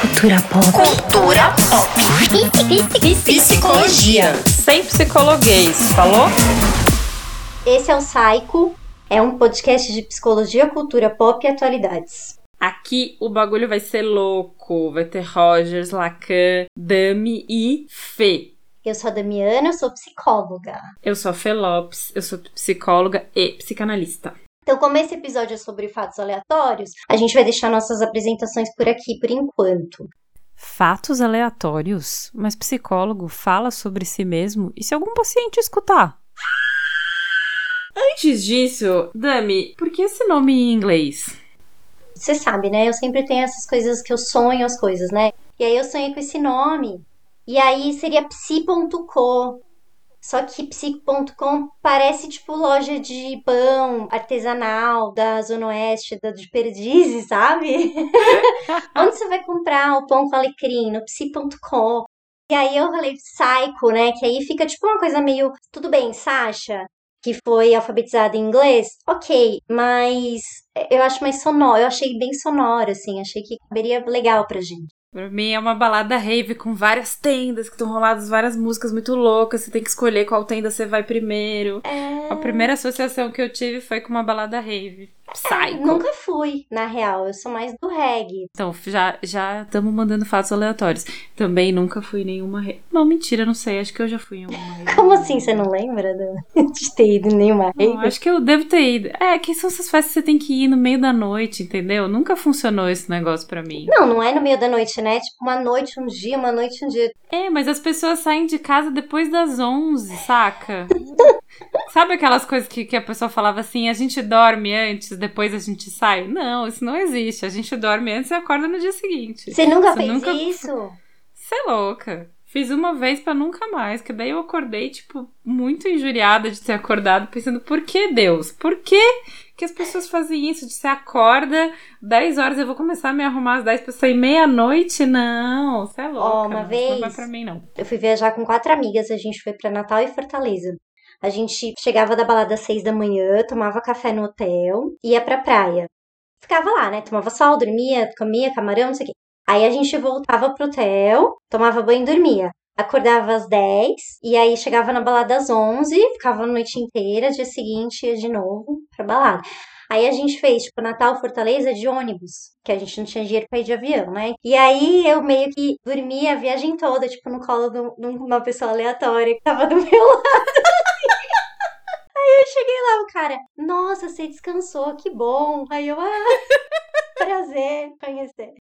Cultura pop. Cultura pop. Psicologia. Sem psicologuês, falou? Esse é o Psycho, é um podcast de psicologia, cultura pop e atualidades. Aqui o bagulho vai ser louco. Vai ter Rogers, Lacan, Dami e Fê. Eu sou a Damiana, eu sou psicóloga. Eu sou a Fê Lopes, eu sou psicóloga e psicanalista. Então, como esse episódio é sobre fatos aleatórios, a gente vai deixar nossas apresentações por aqui por enquanto. Fatos aleatórios? Mas psicólogo fala sobre si mesmo e se algum paciente escutar? Antes disso, Dami, por que esse nome em inglês? Você sabe, né? Eu sempre tenho essas coisas que eu sonho as coisas, né? E aí eu sonhei com esse nome. E aí seria psi.co. Só que psi.com parece tipo loja de pão artesanal da Zona Oeste, da de Perdizes, sabe? Onde você vai comprar o pão com alecrim? No psi.com. E aí eu falei psycho, né? Que aí fica tipo uma coisa meio. Tudo bem, Sasha, que foi alfabetizada em inglês, ok, mas eu acho mais sonoro, eu achei bem sonoro, assim, achei que caberia legal pra gente. Pra mim é uma balada rave com várias tendas que estão roladas várias músicas muito loucas. Você tem que escolher qual tenda você vai primeiro. É... A primeira associação que eu tive foi com uma balada rave. Psycho. Nunca fui, na real. Eu sou mais do reggae. Então, já já estamos mandando fatos aleatórios. Também nunca fui nenhuma rave. Não, mentira, não sei. Acho que eu já fui em uma. Como assim? Você não lembra de, de ter ido em nenhuma rave? Não, acho que eu devo ter ido. É, que são essas festas que você tem que ir no meio da noite, entendeu? Nunca funcionou esse negócio pra mim. Não, não é no meio da noite, né? Tipo, uma noite, um dia, uma noite, um dia. É, mas as pessoas saem de casa depois das 11, saca? Sabe aquelas coisas que, que a pessoa falava assim, a gente dorme antes, depois a gente sai? Não, isso não existe. A gente dorme antes e acorda no dia seguinte. Você nunca Você fez nunca- isso? Você é louca. Fiz uma vez pra nunca mais, que daí eu acordei, tipo, muito injuriada de ter acordado, pensando, por que Deus? Por que que as pessoas fazem isso? De você acorda, 10 horas eu vou começar a me arrumar às 10 pra sair meia-noite? Não, você é louca. Ó, uma não, isso Não vai vez- pra mim, não. Eu fui viajar com quatro amigas, a gente foi pra Natal e Fortaleza. A gente chegava da balada às seis da manhã, tomava café no hotel, ia pra praia. Ficava lá, né? Tomava sol, dormia, comia camarão, não sei o quê. Aí a gente voltava pro hotel, tomava banho e dormia. Acordava às 10 e aí chegava na balada às 11, ficava a noite inteira, dia seguinte ia de novo pra balada. Aí a gente fez, tipo, Natal Fortaleza de ônibus, que a gente não tinha dinheiro pra ir de avião, né? E aí eu meio que dormia a viagem toda, tipo, no colo de um- uma pessoa aleatória que tava do meu lado. Aí eu cheguei lá, o cara, nossa, você descansou, que bom. Aí eu, ah, prazer conhecer.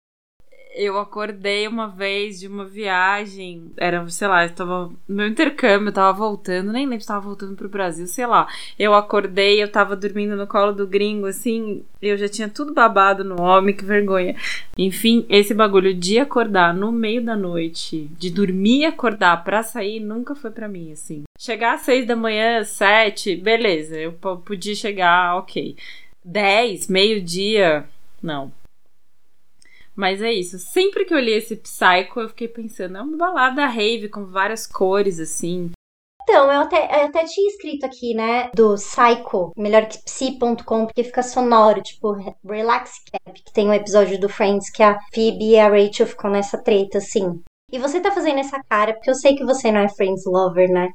Eu acordei uma vez de uma viagem, era, sei lá, eu tava no meu intercâmbio, eu tava voltando, nem lembro se tava voltando pro Brasil, sei lá. Eu acordei, eu tava dormindo no colo do gringo, assim, eu já tinha tudo babado no homem, que vergonha. Enfim, esse bagulho de acordar no meio da noite, de dormir e acordar pra sair, nunca foi pra mim, assim. Chegar às seis da manhã, sete, beleza, eu po- podia chegar, ok. Dez, meio-dia, não. Mas é isso. Sempre que eu li esse Psycho, eu fiquei pensando, é uma balada rave com várias cores, assim. Então, eu até, eu até tinha escrito aqui, né, do Psycho, melhor que psi.com, porque fica sonoro, tipo, Relax Cap, que tem um episódio do Friends que a Phoebe e a Rachel ficam nessa treta, assim. E você tá fazendo essa cara, porque eu sei que você não é Friends Lover, né?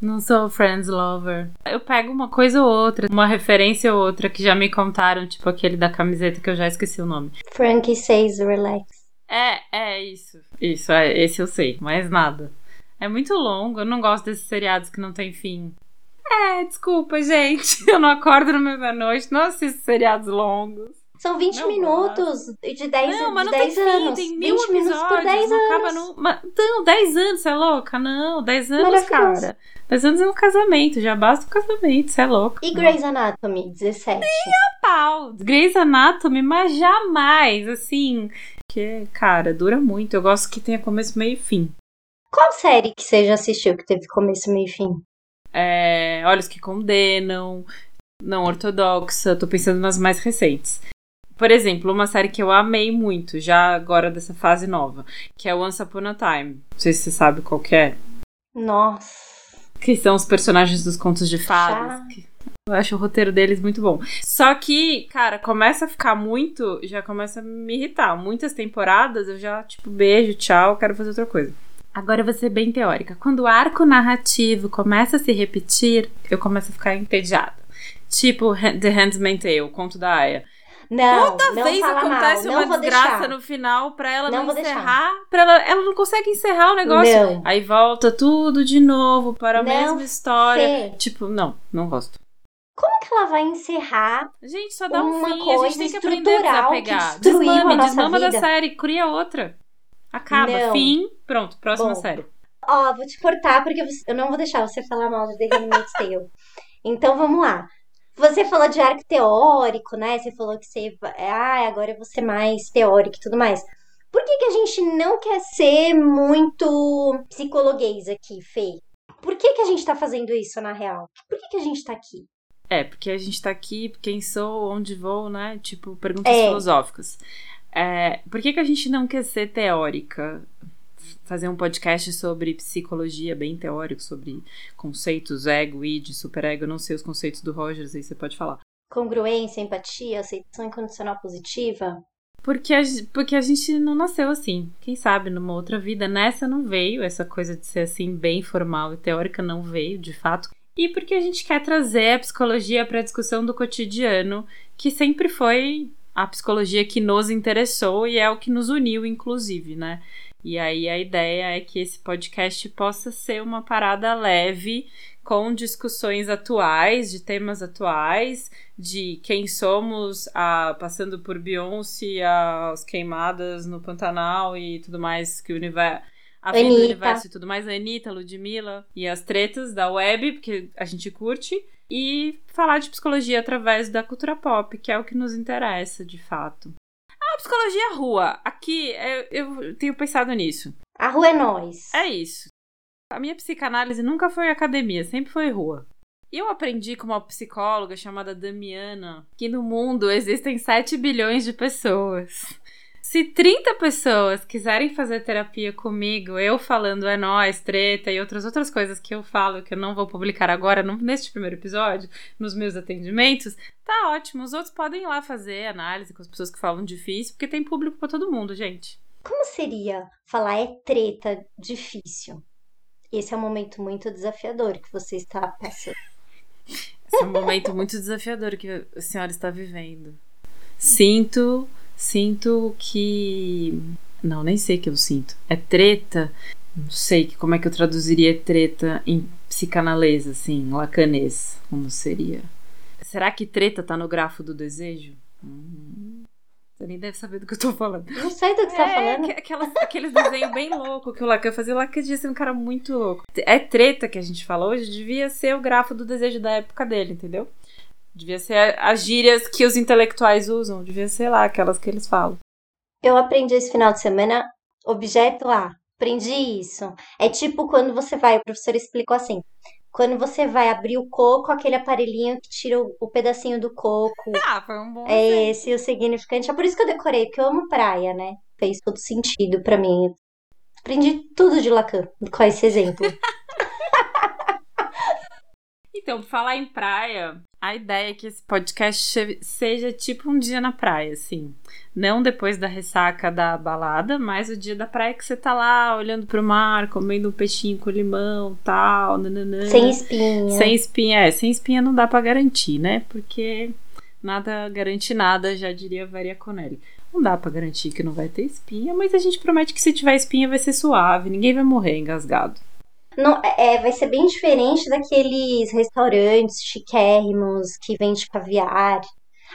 Não sou Friends Lover. Eu pego uma coisa ou outra, uma referência ou outra que já me contaram, tipo aquele da camiseta que eu já esqueci o nome. Frankie says relax. É, é isso. Isso, é, esse eu sei, mais nada. É muito longo, eu não gosto desses seriados que não tem fim. É, desculpa, gente. Eu não acordo no meio da noite, não assisto seriados longos. São 20 Não minutos de 10, Não, mas de não 10 tem fim, anos. tem mil 20 minutos por episódios, 10 não anos. acaba no... Mas, não, 10 anos, você é louca? Não, 10 anos, cara. 10 anos é um casamento, já basta o casamento, você é louca. E Grey's Anatomy, 17. pau. Grey's Anatomy, mas jamais, assim... Que, cara, dura muito. Eu gosto que tenha começo, meio e fim. Qual série que você já assistiu que teve começo, meio e fim? É, Olhos que Condenam, Não Ortodoxa, tô pensando nas mais recentes. Por exemplo, uma série que eu amei muito, já agora dessa fase nova, que é Once Upon a Time. Não sei se você sabe qual que é. Nossa. Que são os personagens dos contos de fadas. Que- Eu acho o roteiro deles muito bom. Só que, cara, começa a ficar muito. Já começa a me irritar. Muitas temporadas eu já, tipo, beijo, tchau, quero fazer outra coisa. Agora eu vou ser bem teórica. Quando o arco narrativo começa a se repetir, eu começo a ficar entediada. Tipo The Handmaid's Tale, o conto da Aya. Não, Toda não vez acontece mal, uma desgraça deixar. no final pra ela não, Não encerrar. Pra ela, ela não consegue encerrar o negócio. Não. Aí volta tudo de novo para a Não, mesma história. Fê, Tipo, não, não gosto. como que ela vai encerrar? Gente, só dá um fim. A gente tem que aprender a que desapegar. Desmame, a desmama da vida. série, cria outra. Acaba, Não. fim, pronto, próxima Bom. série. Ó, vou te cortar porque eu não vou deixar você falar mal de The Handmaid's Tale. Então vamos lá. Você falou de arco teórico, né? Você falou que você. Ah, agora eu vou ser mais teórico e tudo mais. Por que, que a gente não quer ser muito psicologuês aqui, Fê? Por que, que a gente tá fazendo isso na real? Por que, que a gente tá aqui? É, porque a gente tá aqui, quem sou, onde vou, né? Tipo, perguntas É. filosóficas. É, por que, que a gente não quer ser teórica? Fazer um podcast sobre psicologia bem teórico, sobre conceitos, ego, id, superego. Não sei os conceitos do Rogers, aí você pode falar. Congruência, empatia, aceitação incondicional positiva? Porque a, porque a gente não nasceu assim. Quem sabe numa outra vida. Nessa não veio, essa coisa de ser assim, bem formal e teórica não veio, de fato. E porque a gente quer trazer a psicologia para a discussão do cotidiano, que sempre foi a psicologia que nos interessou e é o que nos uniu, inclusive, né? E aí a ideia é que esse podcast possa ser uma parada leve, com discussões atuais, de temas atuais, de quem somos, a, passando por Beyoncé, as queimadas no Pantanal e tudo mais que o universo. A do universo e tudo mais, a Anitta, Ludmilla e as tretas da web, porque a gente curte, e falar de psicologia através da cultura pop, que é o que nos interessa de fato. Psicologia rua, aqui é- eu tenho pensado nisso. A rua é nós. É isso. A minha psicanálise nunca foi academia, sempre foi rua. E eu aprendi com uma psicóloga chamada Damiana que no mundo existem 7 bilhões de pessoas. Se 30 pessoas quiserem fazer terapia comigo, eu falando é nós, treta e outras outras coisas que eu falo que eu não vou publicar agora no- neste primeiro episódio, nos meus atendimentos, tá ótimo. Os outros podem ir lá fazer análise com as pessoas que falam difícil, porque tem público pra todo mundo, gente. Como seria falar é treta difícil? Esse é um momento muito desafiador que você está passando. Esse é um momento muito desafiador que a senhora está vivendo. Sinto, sinto que. Não, nem sei o que eu sinto. É treta. Não sei como é que eu traduziria treta em psicanalesa, assim, lacanês. Como seria? Será que treta tá no grafo do desejo? Hum, você nem deve saber do que eu tô falando. Não sei do que você tá É, falando. aque- aquelas- aqueles desenhos bem loucos que o Lacan fazia. O Lacan devia ser um cara muito louco. É treta que a gente fala hoje, devia ser o grafo do desejo da época dele, entendeu? Devia ser as gírias que os intelectuais usam. Devia ser lá, aquelas que eles falam. Eu aprendi esse final de semana objeto A. Aprendi isso. É tipo quando você vai, o professor explicou assim. Quando você vai abrir o coco, aquele aparelhinho que tira o, o pedacinho do coco. Ah, foi um bom. É esse o significante. É por isso que eu decorei, porque eu amo praia, né? Fez todo sentido pra mim. Aprendi tudo de Lacan com esse exemplo. Então, falar em praia, a ideia é que esse podcast seja tipo um dia na praia, assim. Não depois da ressaca da balada, mas o dia da praia que você tá lá olhando pro mar, comendo um peixinho com limão, tal, nananã. Sem espinha. Sem espinha, é, sem espinha não dá pra garantir, né? Porque nada garante nada, já diria Varia Conelli. Não dá pra garantir que não vai ter espinha, mas a gente promete que se tiver espinha vai ser suave, ninguém vai morrer engasgado. Não, é, vai ser bem diferente daqueles restaurantes chiquérrimos que vende caviar.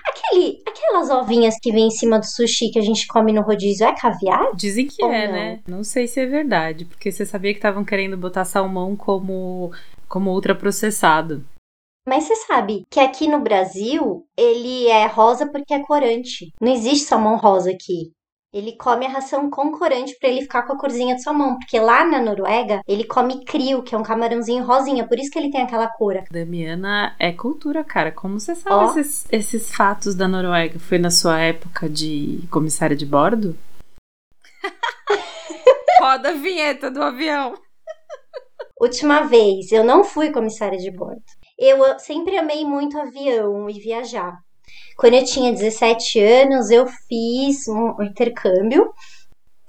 Aquele, aquelas ovinhas que vem em cima do sushi que a gente come no rodízio é caviar? Dizem que Ou é, não? né? Não sei se é verdade, porque você sabia que estavam querendo botar salmão como, como ultraprocessado. Mas você sabe que aqui no Brasil ele é rosa porque é corante. Não existe salmão rosa aqui. Ele come a ração com corante pra ele ficar com a corzinha de salmão, porque lá na Noruega ele come crio, que é um camarãozinho rosinha, por isso que ele tem aquela cor. Damiana é cultura, cara. Como você sabe Ó. esses, esses fatos da Noruega? Foi na sua época de comissária de bordo? Roda a vinheta do avião. Última vez, eu não fui comissária de bordo. Eu sempre amei muito avião e viajar. Quando eu tinha 17 anos, eu fiz um intercâmbio.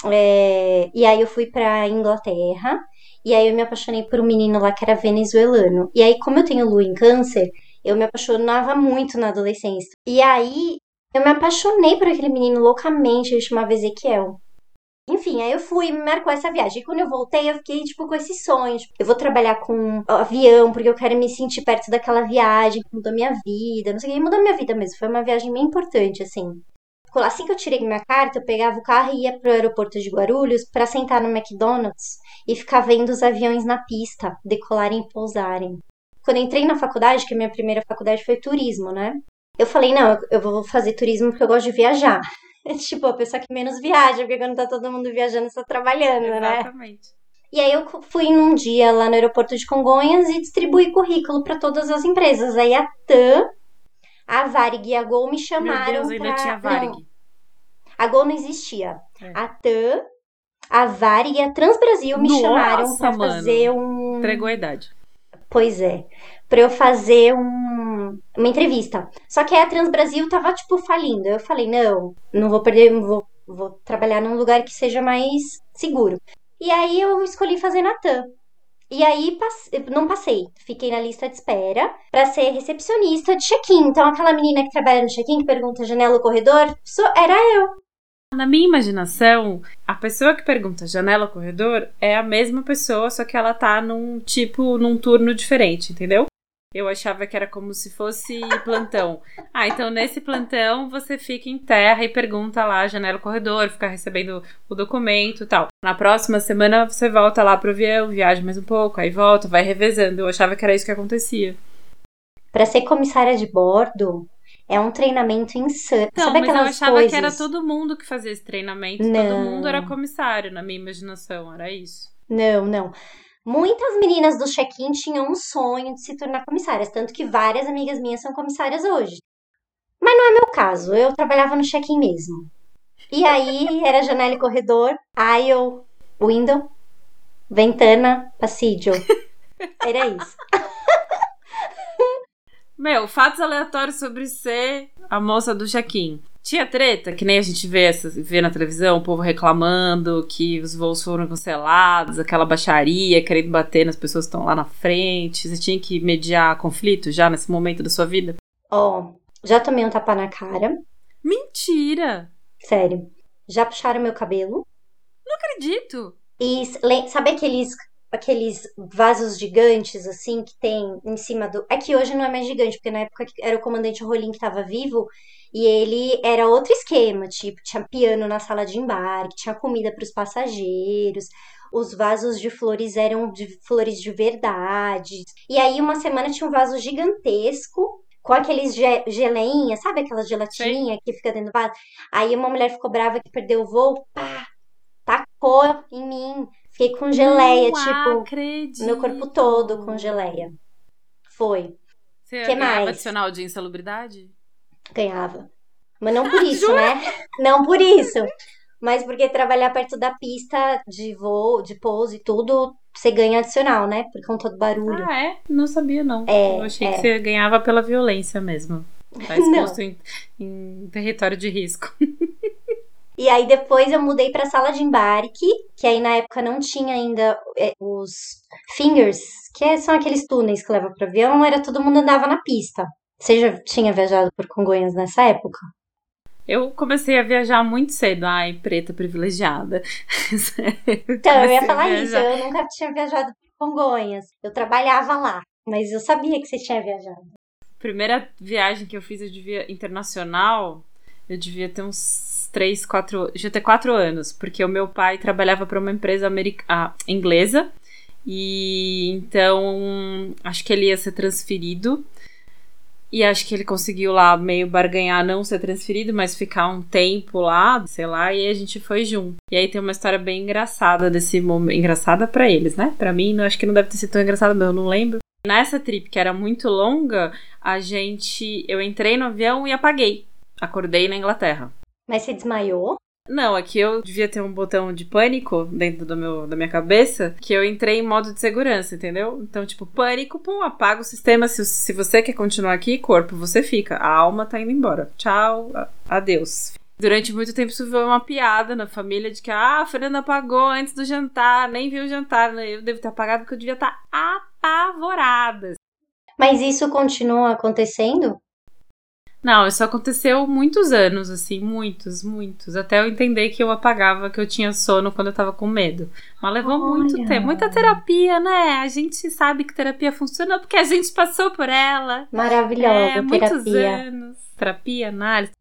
É, e aí eu fui pra Inglaterra. E aí eu me apaixonei por um menino lá que era venezuelano. E aí, como eu tenho lua em câncer, eu me apaixonava muito na adolescência. E aí eu me apaixonei por aquele menino loucamente, ele chamava Ezequiel. Enfim, aí eu fui, me marcou essa viagem. E quando eu voltei, eu fiquei, tipo, com esse sonho. Tipo, eu vou trabalhar com avião, porque eu quero me sentir perto daquela viagem que mudou minha vida. Não sei o que, mudou minha vida mesmo. Foi uma viagem bem importante, assim. Assim que eu tirei minha carta, eu pegava o carro e ia pro aeroporto de Guarulhos para sentar no McDonald's e ficar vendo os aviões na pista decolarem e pousarem. Quando entrei na faculdade, que a minha primeira faculdade foi turismo, né? Eu falei, não, eu vou fazer turismo porque eu gosto de viajar. É tipo a pessoa que menos viaja, porque quando tá todo mundo viajando, você tá trabalhando, Exatamente. né? Exatamente. E aí eu fui num dia lá no aeroporto de Congonhas e distribuí currículo para todas as empresas. Aí a TAM, a Varig e a Gol me chamaram Meu Deus, ainda pra... tinha Varig. Não, a Gol não existia. É. A TAM, a Varig e a Transbrasil me Nossa, chamaram pra mano. fazer um... Entregou a idade. Pois é. Pra eu fazer um, uma entrevista. Só que a Transbrasil tava, tipo, falindo. Eu falei, não, não vou perder, vou, vou trabalhar num lugar que seja mais seguro. E aí eu escolhi fazer na TAM. E aí não passei. Fiquei na lista de espera pra ser recepcionista de check-in. Então aquela menina que trabalha no check-in, que pergunta janela ou corredor, era eu. Na minha imaginação, a pessoa que pergunta janela ou corredor é a mesma pessoa, só que ela tá num tipo, num turno diferente, entendeu? Eu achava que era como se fosse plantão. Ah, então nesse plantão você fica em terra e pergunta lá janela corredor, fica recebendo o documento e tal. Na próxima semana você volta lá pro avião, viaja mais um pouco, aí volta, vai revezando. Eu achava que era isso que acontecia. Pra ser comissária de bordo, é um treinamento insano. Não, Sabe mas eu achava coisas? que era todo mundo que fazia esse treinamento. Todo Não. mundo era comissário, na minha imaginação, era isso. Não, não. Muitas meninas do check-in tinham um sonho de se tornar comissárias, tanto que várias amigas minhas são comissárias hoje. Mas não é meu caso, eu trabalhava no check-in mesmo. E aí era janela e corredor, aisle, window, ventana, passeio. Era isso. Meu, fatos aleatórios sobre ser a moça do check-in. Tinha treta, que nem a gente vê, vê na televisão, o povo reclamando que os voos foram cancelados, aquela baixaria, querendo bater nas pessoas que estão lá na frente. Você tinha que mediar conflito já nesse momento da sua vida? Ó, já tomei um tapa na cara, Mentira! sério. Já puxaram meu cabelo. Não acredito! E sabe aqueles aqueles vasos gigantes assim que tem em cima do. É que hoje não é mais gigante, porque na época que era o comandante Rolim que estava vivo e ele era outro esquema, tipo, tinha piano na sala de embarque, tinha comida para os passageiros. Os vasos de flores eram de flores de verdade. E aí, uma semana tinha um vaso gigantesco com aqueles ge geleinha, sabe aquela gelatininha que fica dentro do vaso? Aí uma mulher ficou brava que perdeu o voo, pá, tacou em mim. Fiquei com geleia, Não tipo, acredito. meu corpo todo com geleia. Foi, Você Que ganhava mais? adicional de insalubridade? Ganhava. Mas não por isso, né? Não por isso. Mas porque trabalhar perto da pista de voo, de pouso e tudo, você ganha adicional, né? Por conta do barulho. Ah, é? Não sabia, não. É, Eu achei é. que você ganhava pela violência mesmo. Tá exposto em, em território de risco. E aí depois eu mudei pra sala de embarque, que aí na época não tinha ainda é, os fingers, que é- são aqueles túneis que levam pro avião, era todo mundo andava na pista. Você já tinha viajado por Congonhas nessa época? Eu comecei a viajar muito cedo. Ai, preta privilegiada. Então, eu ia falar isso, eu nunca tinha viajado por Congonhas. Eu trabalhava lá, mas eu sabia que você tinha viajado. Primeira viagem que eu fiz, eu devia internacional, eu devia ter uns 3, 4, devia ter 4 anos, porque o meu pai trabalhava para uma empresa america, ah, inglesa. E então acho que ele ia ser transferido. E acho que ele conseguiu lá meio barganhar não ser transferido, mas ficar um tempo lá, sei lá, e a gente foi junto. E aí tem uma história bem engraçada desse momento, engraçada pra eles, né? Pra mim, acho que não deve ter sido tão engraçada, mas eu não lembro. Nessa trip que era muito longa, a gente, eu entrei no avião e apaguei. Acordei na Inglaterra. Mas você desmaiou? Não, aqui eu devia ter um botão de pânico dentro do meu, da minha cabeça, que eu entrei em modo de segurança, entendeu? Então, tipo, pânico, pum, apaga o sistema. Se, se você quer continuar aqui, corpo, você fica. A alma tá indo embora. Tchau, adeus. Durante muito tempo isso foi uma piada na família de que ah, a Fernanda apagou antes do jantar, nem viu o jantar. Né? Eu devo ter apagado porque eu devia estar apavorada. Mas isso continua acontecendo? Não, isso aconteceu muitos anos, assim, muitos, muitos. Até eu entender que eu apagava, que eu tinha sono quando eu tava com medo. Mas levou Olha. muito tempo. Muita terapia, né? A gente sabe que terapia funciona porque a gente passou por ela. Maravilhosa, é, terapia. Muitos anos. Terapia, análise.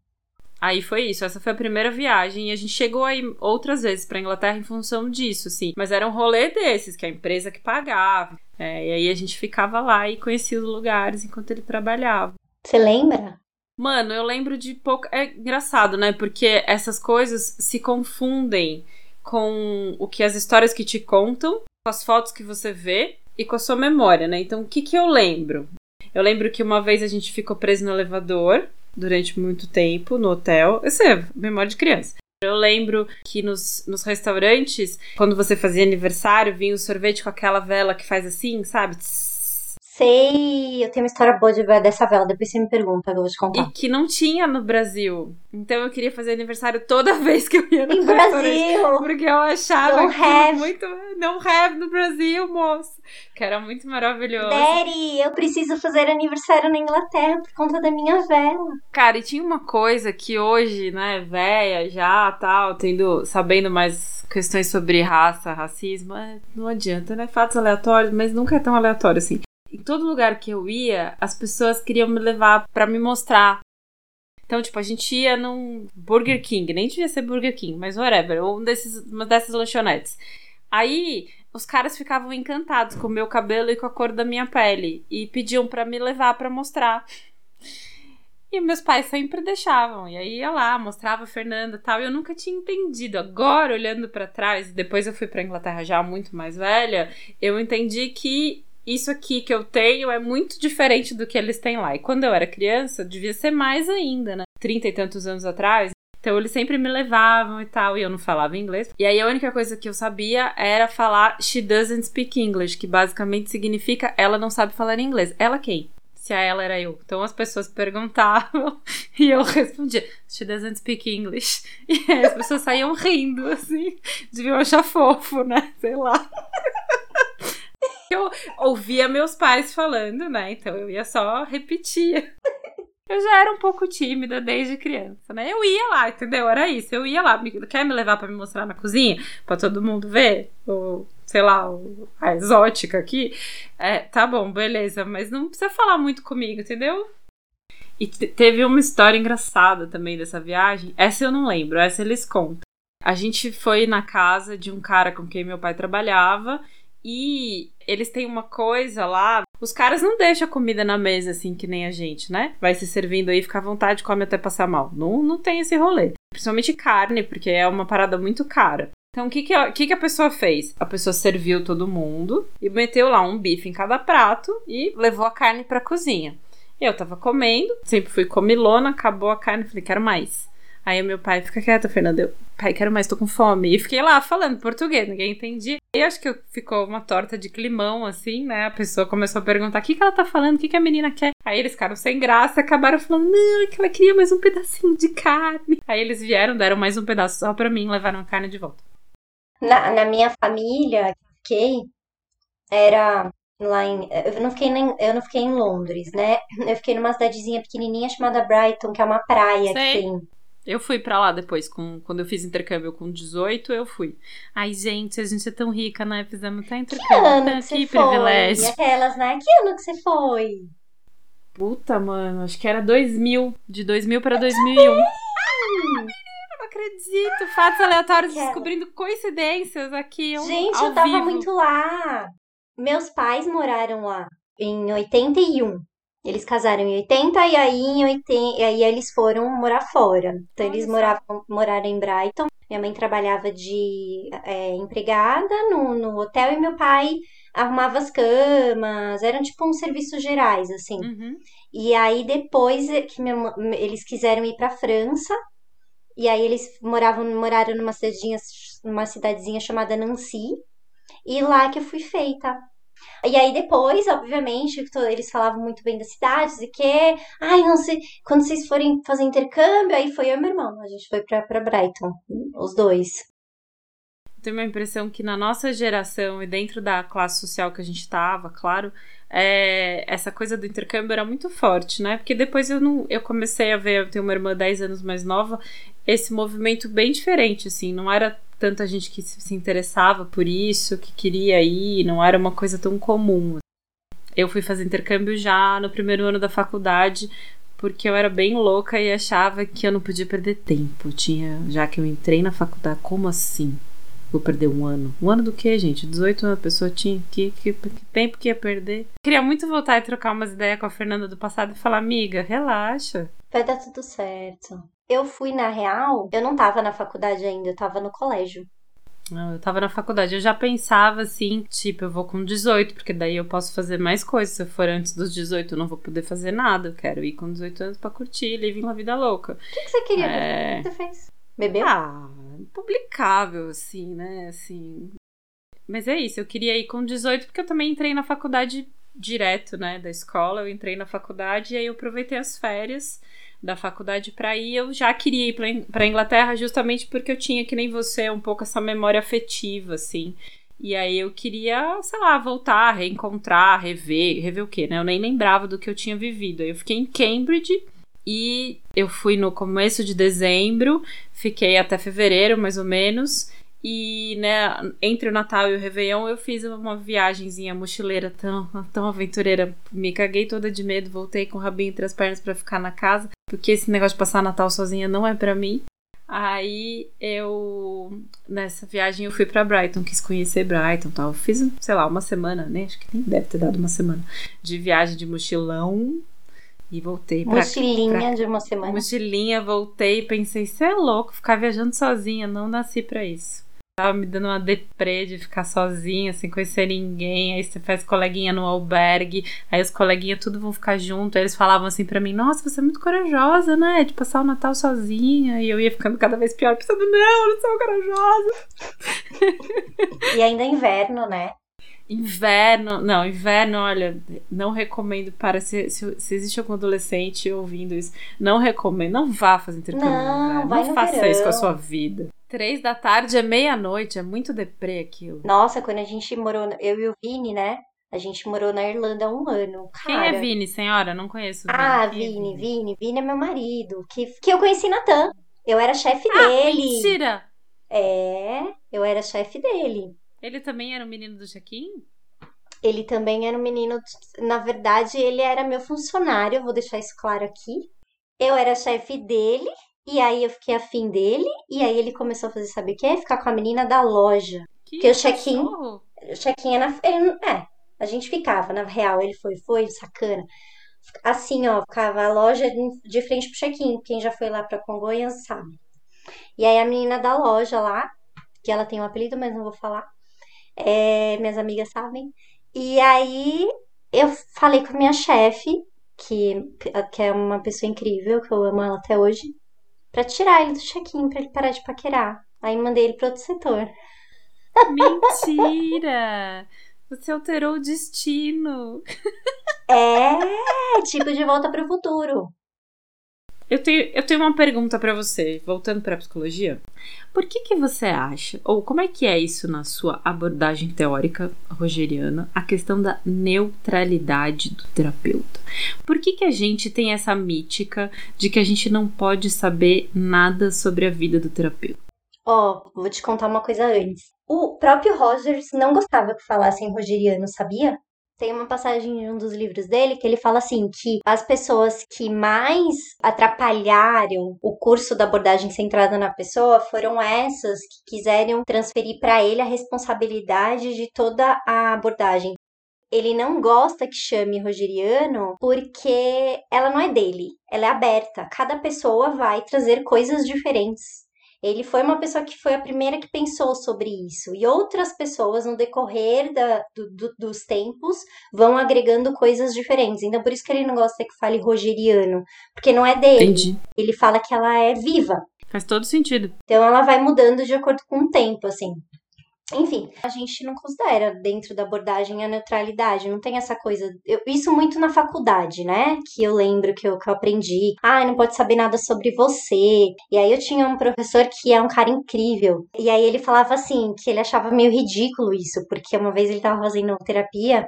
Aí foi isso, essa foi a primeira viagem e a gente chegou aí outras vezes pra Inglaterra em função disso, sim. Mas era um rolê desses, que a empresa que pagava. É, e aí a gente ficava lá e conhecia os lugares enquanto ele trabalhava. Você lembra? Mano, eu lembro de pouco. É engraçado, né? Porque essas coisas se confundem com o que as histórias que te contam, com as fotos que você vê e com a sua memória, né? Então, o que que eu lembro? Eu lembro que uma vez a gente ficou preso no elevador durante muito tempo no hotel. Isso é memória de criança. Eu lembro que nos, nos restaurantes, quando você fazia aniversário, vinha o sorvete com aquela vela que faz assim, sabe? Tss, Sei, eu tenho uma história boa de, dessa vela, depois você me pergunta, eu vou te contar. E que não tinha no Brasil. Então eu queria fazer aniversário toda vez que eu ia no Em Brasil! Porque eu achava não have. muito. Não have no Brasil, moço. Que era muito maravilhoso. Daddy, eu preciso fazer aniversário na Inglaterra por conta da minha vela. Cara, e tinha uma coisa que hoje, né, véia, já tal, tendo, sabendo mais questões sobre raça, racismo, é, não adianta, né? Fatos aleatórios, mas nunca é tão aleatório assim em todo lugar que eu ia, as pessoas queriam me levar para me mostrar. Então, tipo, a gente ia num Burger King, nem devia ser Burger King, mas whatever, ou um desses, uma dessas lanchonetes. Aí, os caras ficavam encantados com o meu cabelo e com a cor da minha pele e pediam para me levar para mostrar. E meus pais sempre deixavam. E aí ia lá, mostrava a Fernanda tal. E eu nunca tinha entendido. Agora, olhando para trás, depois eu fui para Inglaterra já muito mais velha, eu entendi que isso aqui que eu tenho é muito diferente do que eles têm lá. E quando eu era criança, devia ser mais ainda, né? Trinta e tantos anos atrás. Então eles sempre me levavam e tal, e eu não falava inglês. E aí a única coisa que eu sabia era falar she doesn't speak English, que basicamente significa ela não sabe falar inglês. Ela quem? Se a ela era eu. Então as pessoas perguntavam e eu respondia she doesn't speak English. E aí as pessoas saíam rindo, assim. Deviam achar fofo, né? Sei lá eu ouvia meus pais falando, né? Então eu ia só repetir. Eu já era um pouco tímida desde criança, né? Eu ia lá, entendeu? Era isso. Eu ia lá. Quer me levar para me mostrar na cozinha? para todo mundo ver? Ou, sei lá, a exótica aqui? É, tá bom, beleza. Mas não precisa falar muito comigo, entendeu? E teve uma história engraçada também dessa viagem. Essa eu não lembro, essa eles contam. A gente foi na casa de um cara com quem meu pai trabalhava e eles têm uma coisa lá. Os caras não deixam comida na mesa assim que nem a gente, né? Vai se servindo aí, fica à vontade, come até passar mal. Não, não tem esse rolê. Principalmente carne, porque é uma parada muito cara. Então, o que, que, a, que, que a pessoa fez? A pessoa serviu todo mundo e meteu lá um bife em cada prato e levou a carne pra cozinha. Eu tava comendo, sempre fui comilona, acabou a carne, falei, quero mais. Aí meu pai, fica quieta, Fernanda. Eu, pai, quero mais, tô com fome. E fiquei lá falando português, ninguém entendia. E acho que ficou uma torta de climão, assim, né? A pessoa começou a perguntar o que, que ela tá falando, o que, que a menina quer. Aí eles ficaram sem graça acabaram falando, não, é que ela queria mais um pedacinho de carne. Aí eles vieram, deram mais um pedaço só pra mim, levaram a carne de volta. Na, na minha família, que fiquei, era lá em. Eu não, fiquei nem, eu não fiquei em Londres, né? Eu fiquei numa cidadezinha pequenininha chamada Brighton, que é uma praia Sei. que tem eu fui para lá depois, com, quando eu fiz intercâmbio com 18, eu fui. Ai, gente, a gente é tão rica, né? Fizemos até intercâmbio. Que ano que, que privilégio. Foi? Aquelas, né? Que ano que você foi? Puta, mano, acho que era 2000. De 2000 para 2001. Ah, não acredito. Fatos aleatórios Quero. descobrindo coincidências aqui. Gente, eu tava vivo. muito lá. Meus pais moraram lá em 81. Eles casaram em 80 e aí em 80, e aí eles foram morar fora. Então eles moravam, moraram em Brighton. Minha mãe trabalhava de é, empregada no, no hotel e meu pai arrumava as camas, eram tipo uns serviços gerais, assim. Uhum. E aí depois que minha, eles quiseram ir para França, E aí eles moravam, moraram numa cidadezinha, numa cidadezinha chamada Nancy. E lá que eu fui feita. E aí depois, obviamente, eles falavam muito bem das cidades e que, ai, não sei, quando vocês forem fazer intercâmbio, aí foi eu e meu irmão, a gente foi pra, pra Brighton, os dois. Tenho uma impressão que na nossa geração e dentro da classe social que a gente tava, claro, é, essa coisa do intercâmbio era muito forte, né? Porque depois eu não, eu comecei a ver, eu tenho uma irmã 10 anos mais nova, esse movimento bem diferente, assim, não era tanta gente que se interessava por isso, que queria ir, não era uma coisa tão comum. Eu fui fazer intercâmbio já no primeiro ano da faculdade, porque eu era bem louca e achava que eu não podia perder tempo. tinha, já que eu entrei na faculdade, como assim? Vou perder um ano. Um ano do que, gente? 18 anos a pessoa tinha. Que, que, que tempo que ia perder? Queria muito voltar e trocar umas ideias com a Fernanda do passado e falar, amiga, relaxa. Vai dar tudo certo. Eu fui na real, eu não tava na faculdade ainda, eu tava no colégio. Eu tava na faculdade, eu já pensava assim, tipo, eu vou com 18, porque daí eu posso fazer mais coisas. Se eu for antes dos 18, eu não vou poder fazer nada. Eu quero ir com 18 anos pra curtir, living uma vida louca. O que, que você queria? É... O que você fez? Bebeu? Ah, publicável, assim, né? Assim. Mas é isso, eu queria ir com 18 porque eu também entrei na faculdade direto, né, da escola. Eu entrei na faculdade e aí eu aproveitei as férias da faculdade para ir. Eu já queria ir para Inglaterra justamente porque eu tinha que nem você um pouco essa memória afetiva, assim. E aí eu queria, sei lá, voltar, reencontrar, rever, rever o quê, né? Eu nem lembrava do que eu tinha vivido. Aí eu fiquei em Cambridge e eu fui no começo de dezembro, fiquei até fevereiro mais ou menos. E, né, entre o Natal e o Réveillon, eu fiz uma viagemzinha mochileira tão, tão aventureira. Me caguei toda de medo, voltei com o rabinho entre as pernas para ficar na casa, porque esse negócio de passar Natal sozinha não é para mim. Aí eu, nessa viagem, eu fui para Brighton, quis conhecer Brighton tal. Fiz, sei lá, uma semana, né? Acho que nem deve ter dado uma semana de viagem de mochilão e voltei pra, Mochilinha pra, de uma semana. Mochilinha, voltei e pensei, você é louco, ficar viajando sozinha, não nasci para isso. Tava me dando uma deprê de ficar sozinha, sem conhecer ninguém. Aí você faz coleguinha no albergue, aí os coleguinhas tudo vão ficar junto. Aí eles falavam assim para mim: Nossa, você é muito corajosa, né? De passar o Natal sozinha. E eu ia ficando cada vez pior, pensando: Não, eu não sou corajosa. E ainda é inverno, né? Inverno, não, inverno, olha, não recomendo para se, se, se, existe algum adolescente ouvindo isso, não recomendo, não vá fazer intercâmbio. Não, vai não faça verão. isso com a sua vida. Três da tarde é meia-noite, é muito deprê aquilo. Nossa, quando a gente morou, eu e o Vini, né? A gente morou na Irlanda há um ano. Cara. Quem é Vini, senhora? Não conheço. Vini. Ah, Quem Vini, é Vini, Vini é meu marido, que, que eu conheci na TAM. Eu era chefe ah, dele. Mentira! É, eu era chefe dele. Ele também era o menino do check-in? Ele também era um menino. Na verdade, ele era meu funcionário, vou deixar isso claro aqui. Eu era chefe dele, e aí eu fiquei afim dele, e aí ele começou a fazer, sabe o quê? Ficar com a menina da loja. Que Porque o check-in. O check-in é na. Ele, é, a gente ficava, na real, ele foi, foi, sacana. Assim, ó, ficava a loja de frente pro check-in. Quem já foi lá pra Congonhas sabe. E aí a menina da loja lá, que ela tem um apelido, mas não vou falar. É, minhas amigas sabem. E aí eu falei com a minha chefe, que, que é uma pessoa incrível, que eu amo ela até hoje, pra tirar ele do check-in, pra ele parar de paquerar. Aí mandei ele pro outro setor. Mentira! Você alterou o destino. É, tipo de volta pro futuro. Eu tenho, eu tenho uma pergunta para você, voltando para psicologia. Por que que você acha, ou como é que é isso na sua abordagem teórica rogeriana, a questão da neutralidade do terapeuta? Por que que a gente tem essa mítica de que a gente não pode saber nada sobre a vida do terapeuta? Ó, vou te contar uma coisa antes. O próprio Rogers não gostava que falassem rogeriano, sabia? Tem uma passagem em um dos livros dele que ele fala assim que as pessoas que mais atrapalharam o curso da abordagem centrada na pessoa foram essas que quiseram transferir para ele a responsabilidade de toda a abordagem. Ele não gosta que chame rogeriano porque ela não é dele, ela é aberta. Cada pessoa vai trazer coisas diferentes. Ele foi uma pessoa que foi a primeira que pensou sobre isso. E outras pessoas, no decorrer da, do, do, dos tempos, vão agregando coisas diferentes. Então, por isso que ele não gosta que fale rogeriano. Porque não é dele. Entendi. Ele fala que ela é viva. Faz todo sentido. Então ela vai mudando de acordo com o tempo, assim. Enfim, a gente não considera dentro da abordagem a neutralidade, não tem essa coisa. Eu, isso muito na faculdade, né? Que eu lembro que eu, que eu aprendi. Ah, não pode saber nada sobre você. E aí eu tinha um professor que é um cara incrível. E aí ele falava assim, que ele achava meio ridículo isso, porque uma vez ele tava fazendo terapia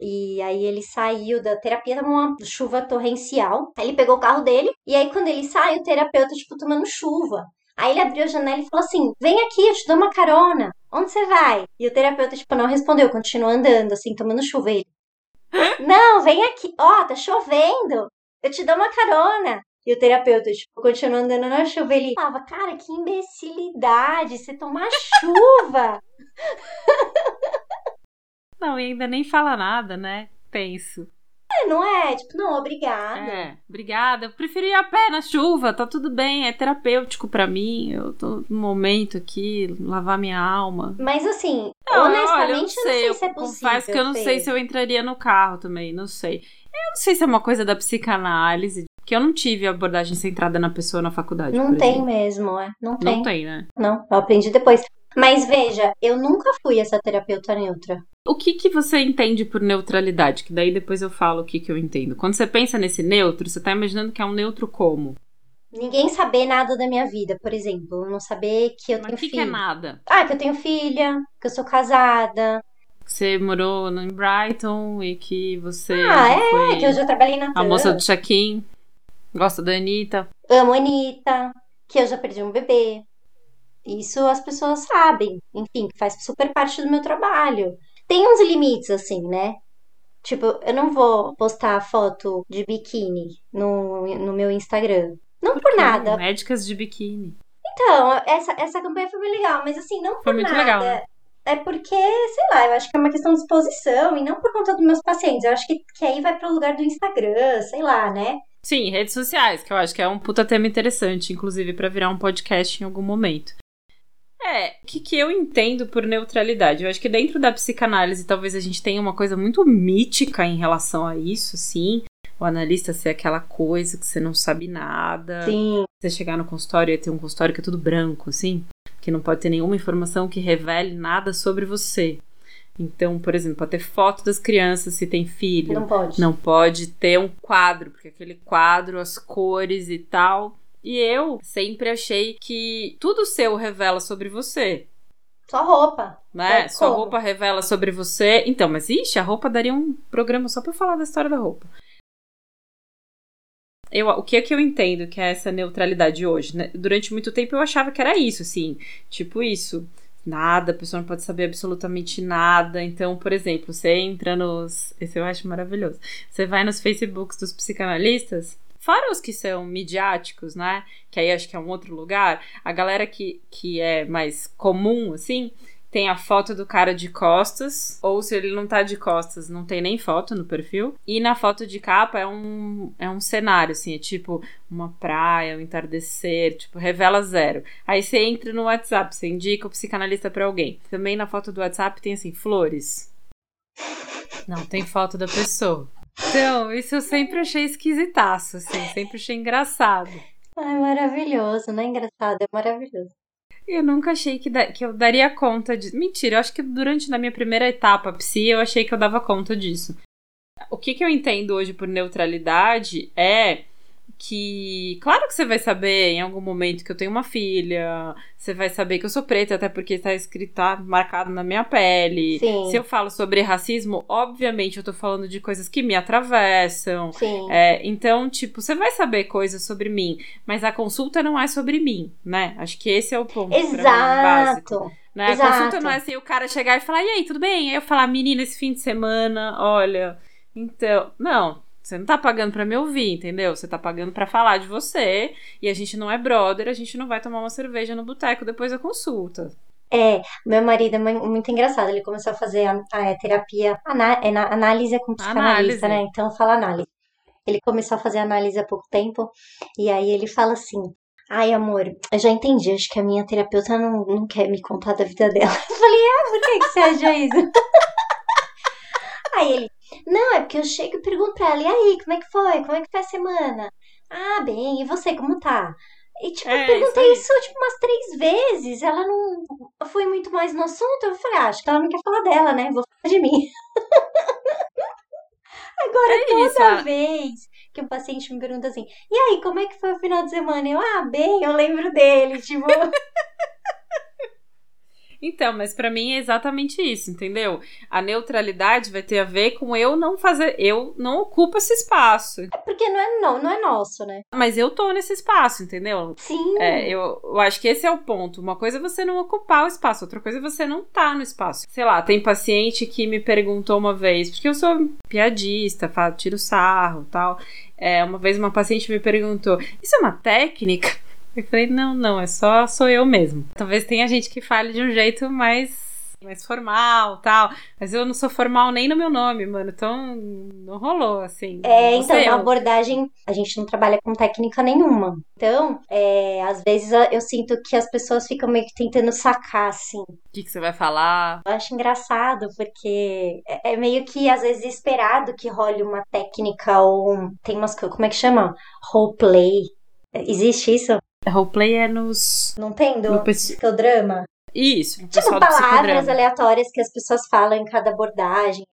e aí ele saiu da terapia, tava uma chuva torrencial. Aí ele pegou o carro dele, e aí quando ele sai, o terapeuta, tipo, tomando chuva. Aí ele abriu a janela e falou assim: Vem aqui, eu te dou uma carona. Onde você vai? E o terapeuta, tipo, não respondeu, continuou andando, assim, tomando chuva. Ele, não, vem aqui. Ó, oh, tá chovendo. Eu te dou uma carona. E o terapeuta, tipo, continuou andando na chuva. Ele falava, cara, que imbecilidade, você tomar chuva. Não, e ainda nem fala nada, né? Penso. É, não é? Tipo, não, obrigada. É, obrigada. Eu preferi ir a pé na chuva, tá tudo bem, é terapêutico para mim. Eu tô no momento aqui, lavar minha alma. Mas assim, não, honestamente, olha, eu não sei, eu não sei se é possível. Confesso que eu não sei se eu entraria no carro também, não sei. Eu não sei se é uma coisa da psicanálise, que eu não tive abordagem centrada na pessoa na faculdade. Não tem exemplo. mesmo, é. Não tem. Não tem, né? Não, eu aprendi depois. Mas veja, eu nunca fui essa terapeuta neutra. O que, que você entende por neutralidade? Que daí depois eu falo o que, que eu entendo. Quando você pensa nesse neutro, você tá imaginando que é um neutro como? Ninguém saber nada da minha vida, por exemplo. Não saber que eu Mas tenho que filho. que é nada? Ah, que eu tenho filha, que eu sou casada. Você morou em Brighton e que você. Ah, é, que eu já trabalhei na A moça do check-in. Gosta da Anitta. Amo a Anitta. Que eu já perdi um bebê. Isso as pessoas sabem. Enfim, faz super parte do meu trabalho. Tem uns limites, assim, né? Tipo, eu não vou postar foto de biquíni no, no meu Instagram. Não por, por nada. Médicas de biquíni. Então, essa, essa campanha foi bem legal, mas assim, não por foi muito nada. Legal, né? É porque, sei lá, eu acho que é uma questão de exposição e não por conta dos meus pacientes. Eu acho que, que aí vai pro lugar do Instagram, sei lá, né? Sim, redes sociais, que eu acho que é um puta tema interessante, inclusive, para virar um podcast em algum momento. É, o que, que eu entendo por neutralidade? Eu acho que dentro da psicanálise talvez a gente tenha uma coisa muito mítica em relação a isso, sim. O analista ser aquela coisa que você não sabe nada. Sim. Você chegar no consultório e ter um consultório que é tudo branco, assim. Que não pode ter nenhuma informação que revele nada sobre você. Então, por exemplo, pode ter foto das crianças se tem filho. Não pode. Não pode ter um quadro, porque aquele quadro, as cores e tal e eu sempre achei que tudo seu revela sobre você. Só roupa. Né? É Sua roupa revela sobre você. Então, mas ixi, a roupa daria um programa só pra falar da história da roupa. Eu, o que é que eu entendo que é essa neutralidade hoje? Né? Durante muito tempo eu achava que era isso, assim. Tipo isso. Nada, a pessoa não pode saber absolutamente nada. Então, por exemplo, você entra nos. Esse eu acho maravilhoso. Você vai nos Facebooks dos psicanalistas. Fora os que são midiáticos, né? Que aí acho que é um outro lugar. A galera que, que é mais comum, assim, tem a foto do cara de costas, ou se ele não tá de costas, não tem nem foto no perfil. E na foto de capa é um, é um cenário, assim, é tipo uma praia, um entardecer, tipo, revela zero. Aí você entra no WhatsApp, você indica o psicanalista para alguém. Também na foto do WhatsApp tem assim, flores. Não tem foto da pessoa. Então, isso eu sempre achei esquisitaço, assim, sempre achei engraçado. Ai, maravilhoso, não é engraçado, é maravilhoso. Eu nunca achei que, da, que eu daria conta de. Mentira, eu acho que durante na minha primeira etapa psi, eu achei que eu dava conta disso. O que, que eu entendo hoje por neutralidade é que, claro que você vai saber em algum momento que eu tenho uma filha, você vai saber que eu sou preta, até porque está escrito, tá marcado na minha pele. Sim. Se eu falo sobre racismo, obviamente eu tô falando de coisas que me atravessam. Sim. É, então, tipo, você vai saber coisas sobre mim, mas a consulta não é sobre mim, né? Acho que esse é o ponto. Exato. Mim, básico. Né? Exato. A consulta não é assim o cara chegar e falar, e aí, tudo bem? Aí eu falar, menina, esse fim de semana, olha. Então, não, você não tá pagando para me ouvir, entendeu? Você tá pagando para falar de você e a gente não é brother, a gente não vai tomar uma cerveja no boteco depois da consulta. É, meu marido é muito engraçado, ele começou a fazer a, a terapia, aná, é na, análise com psicanalista, Análise. né? Então fala análise. Ele começou a fazer análise há pouco tempo e aí ele fala assim: Ai, amor, eu já entendi, acho que a minha terapeuta não, não quer me contar da vida dela. Eu falei, ah, por que, que você acha isso? Aí ele, não, é porque eu chego e pergunto pra ela, e aí, como é que foi? Como é que foi a semana? Ah, bem, e você, como tá? E, tipo, É, eu perguntei isso isso, tipo, umas três vezes. Ela não foi muito mais no assunto. Eu falei, ah, acho que ela não quer falar dela, né? Vou falar de mim. Agora, É toda isso, vez que um paciente me pergunta assim, e aí, como é que foi o final de semana? Eu, ah, bem, eu lembro dele, tipo... Então, mas pra mim é exatamente isso, entendeu? A neutralidade vai ter a ver com eu não fazer, eu não ocupo esse espaço, É porque não é, não, não é nosso, né? mas eu tô nesse espaço, entendeu? Sim. É, eu, eu acho que esse é o ponto. Uma coisa é você não ocupar o espaço, outra coisa é você não tá no espaço. Sei lá, tem paciente que me perguntou uma vez, porque eu sou piadista, tiro sarro e tal. É, uma vez uma paciente me perguntou: Isso é uma técnica? Eu falei: Não, não, é só sou eu mesmo. Talvez tenha gente que fale de um jeito mais. Mais formal tal. Mas eu não sou formal nem no meu nome, mano. Então não rolou, assim. É, então, sei, na eu- abordagem, a gente não trabalha com técnica nenhuma. Então, é, às vezes eu- eu sinto que as pessoas ficam meio que tentando sacar, assim. O que, que você vai falar? Eu acho engraçado, porque é é meio que às vezes esperado que role uma técnica ou um- tem umas co- como é que chama? Roleplay. Existe isso? Roleplay é nos. Não tem do no? Isso, no Tipo, palavras aleatórias que as pessoas falam em cada abordagem.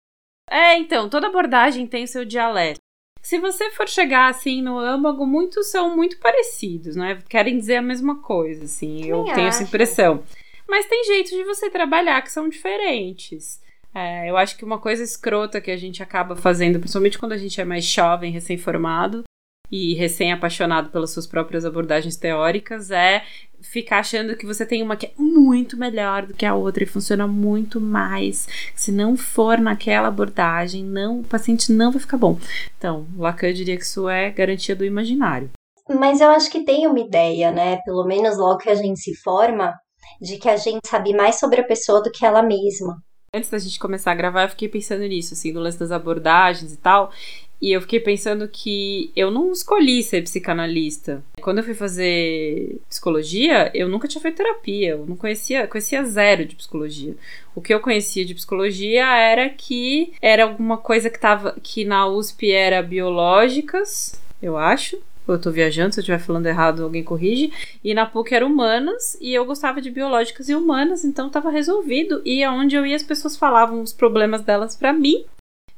É, então, toda abordagem tem seu dialeto. Se você for chegar assim no âmago, muitos são muito parecidos, né? Querem dizer a mesma coisa, assim. eu tenho essa impressão. Mas tem jeitos de você trabalhar que são diferentes. É, eu acho que uma coisa escrota que a gente acaba fazendo, principalmente quando a gente é mais jovem, recém-formado e recém-apaixonado pelas suas próprias abordagens teóricas, é ficar achando que você tem uma que é muito melhor do que a outra e funciona muito mais. Se não for naquela abordagem, não, o paciente não vai ficar bom. Então, Lacan diria que isso é garantia do imaginário. Mas eu acho que tem uma ideia, né? Pelo menos logo que a gente se forma, de que a gente sabe mais sobre a pessoa do que ela mesma. Antes da gente começar a gravar, eu fiquei pensando nisso, assim, no lance das abordagens e tal. E eu fiquei pensando que eu não escolhi ser psicanalista. Quando eu fui fazer psicologia, eu nunca tinha feito terapia. Eu não conhecia, conhecia zero de psicologia. O que eu conhecia de psicologia era que era alguma coisa que tava que na USP era biológicas, eu acho. Eu tô viajando, se eu estiver falando errado, alguém corrige. E na PUC era humanas, e eu gostava de biológicas e humanas, então tava resolvido. E aonde eu ia, as pessoas falavam os problemas delas pra mim.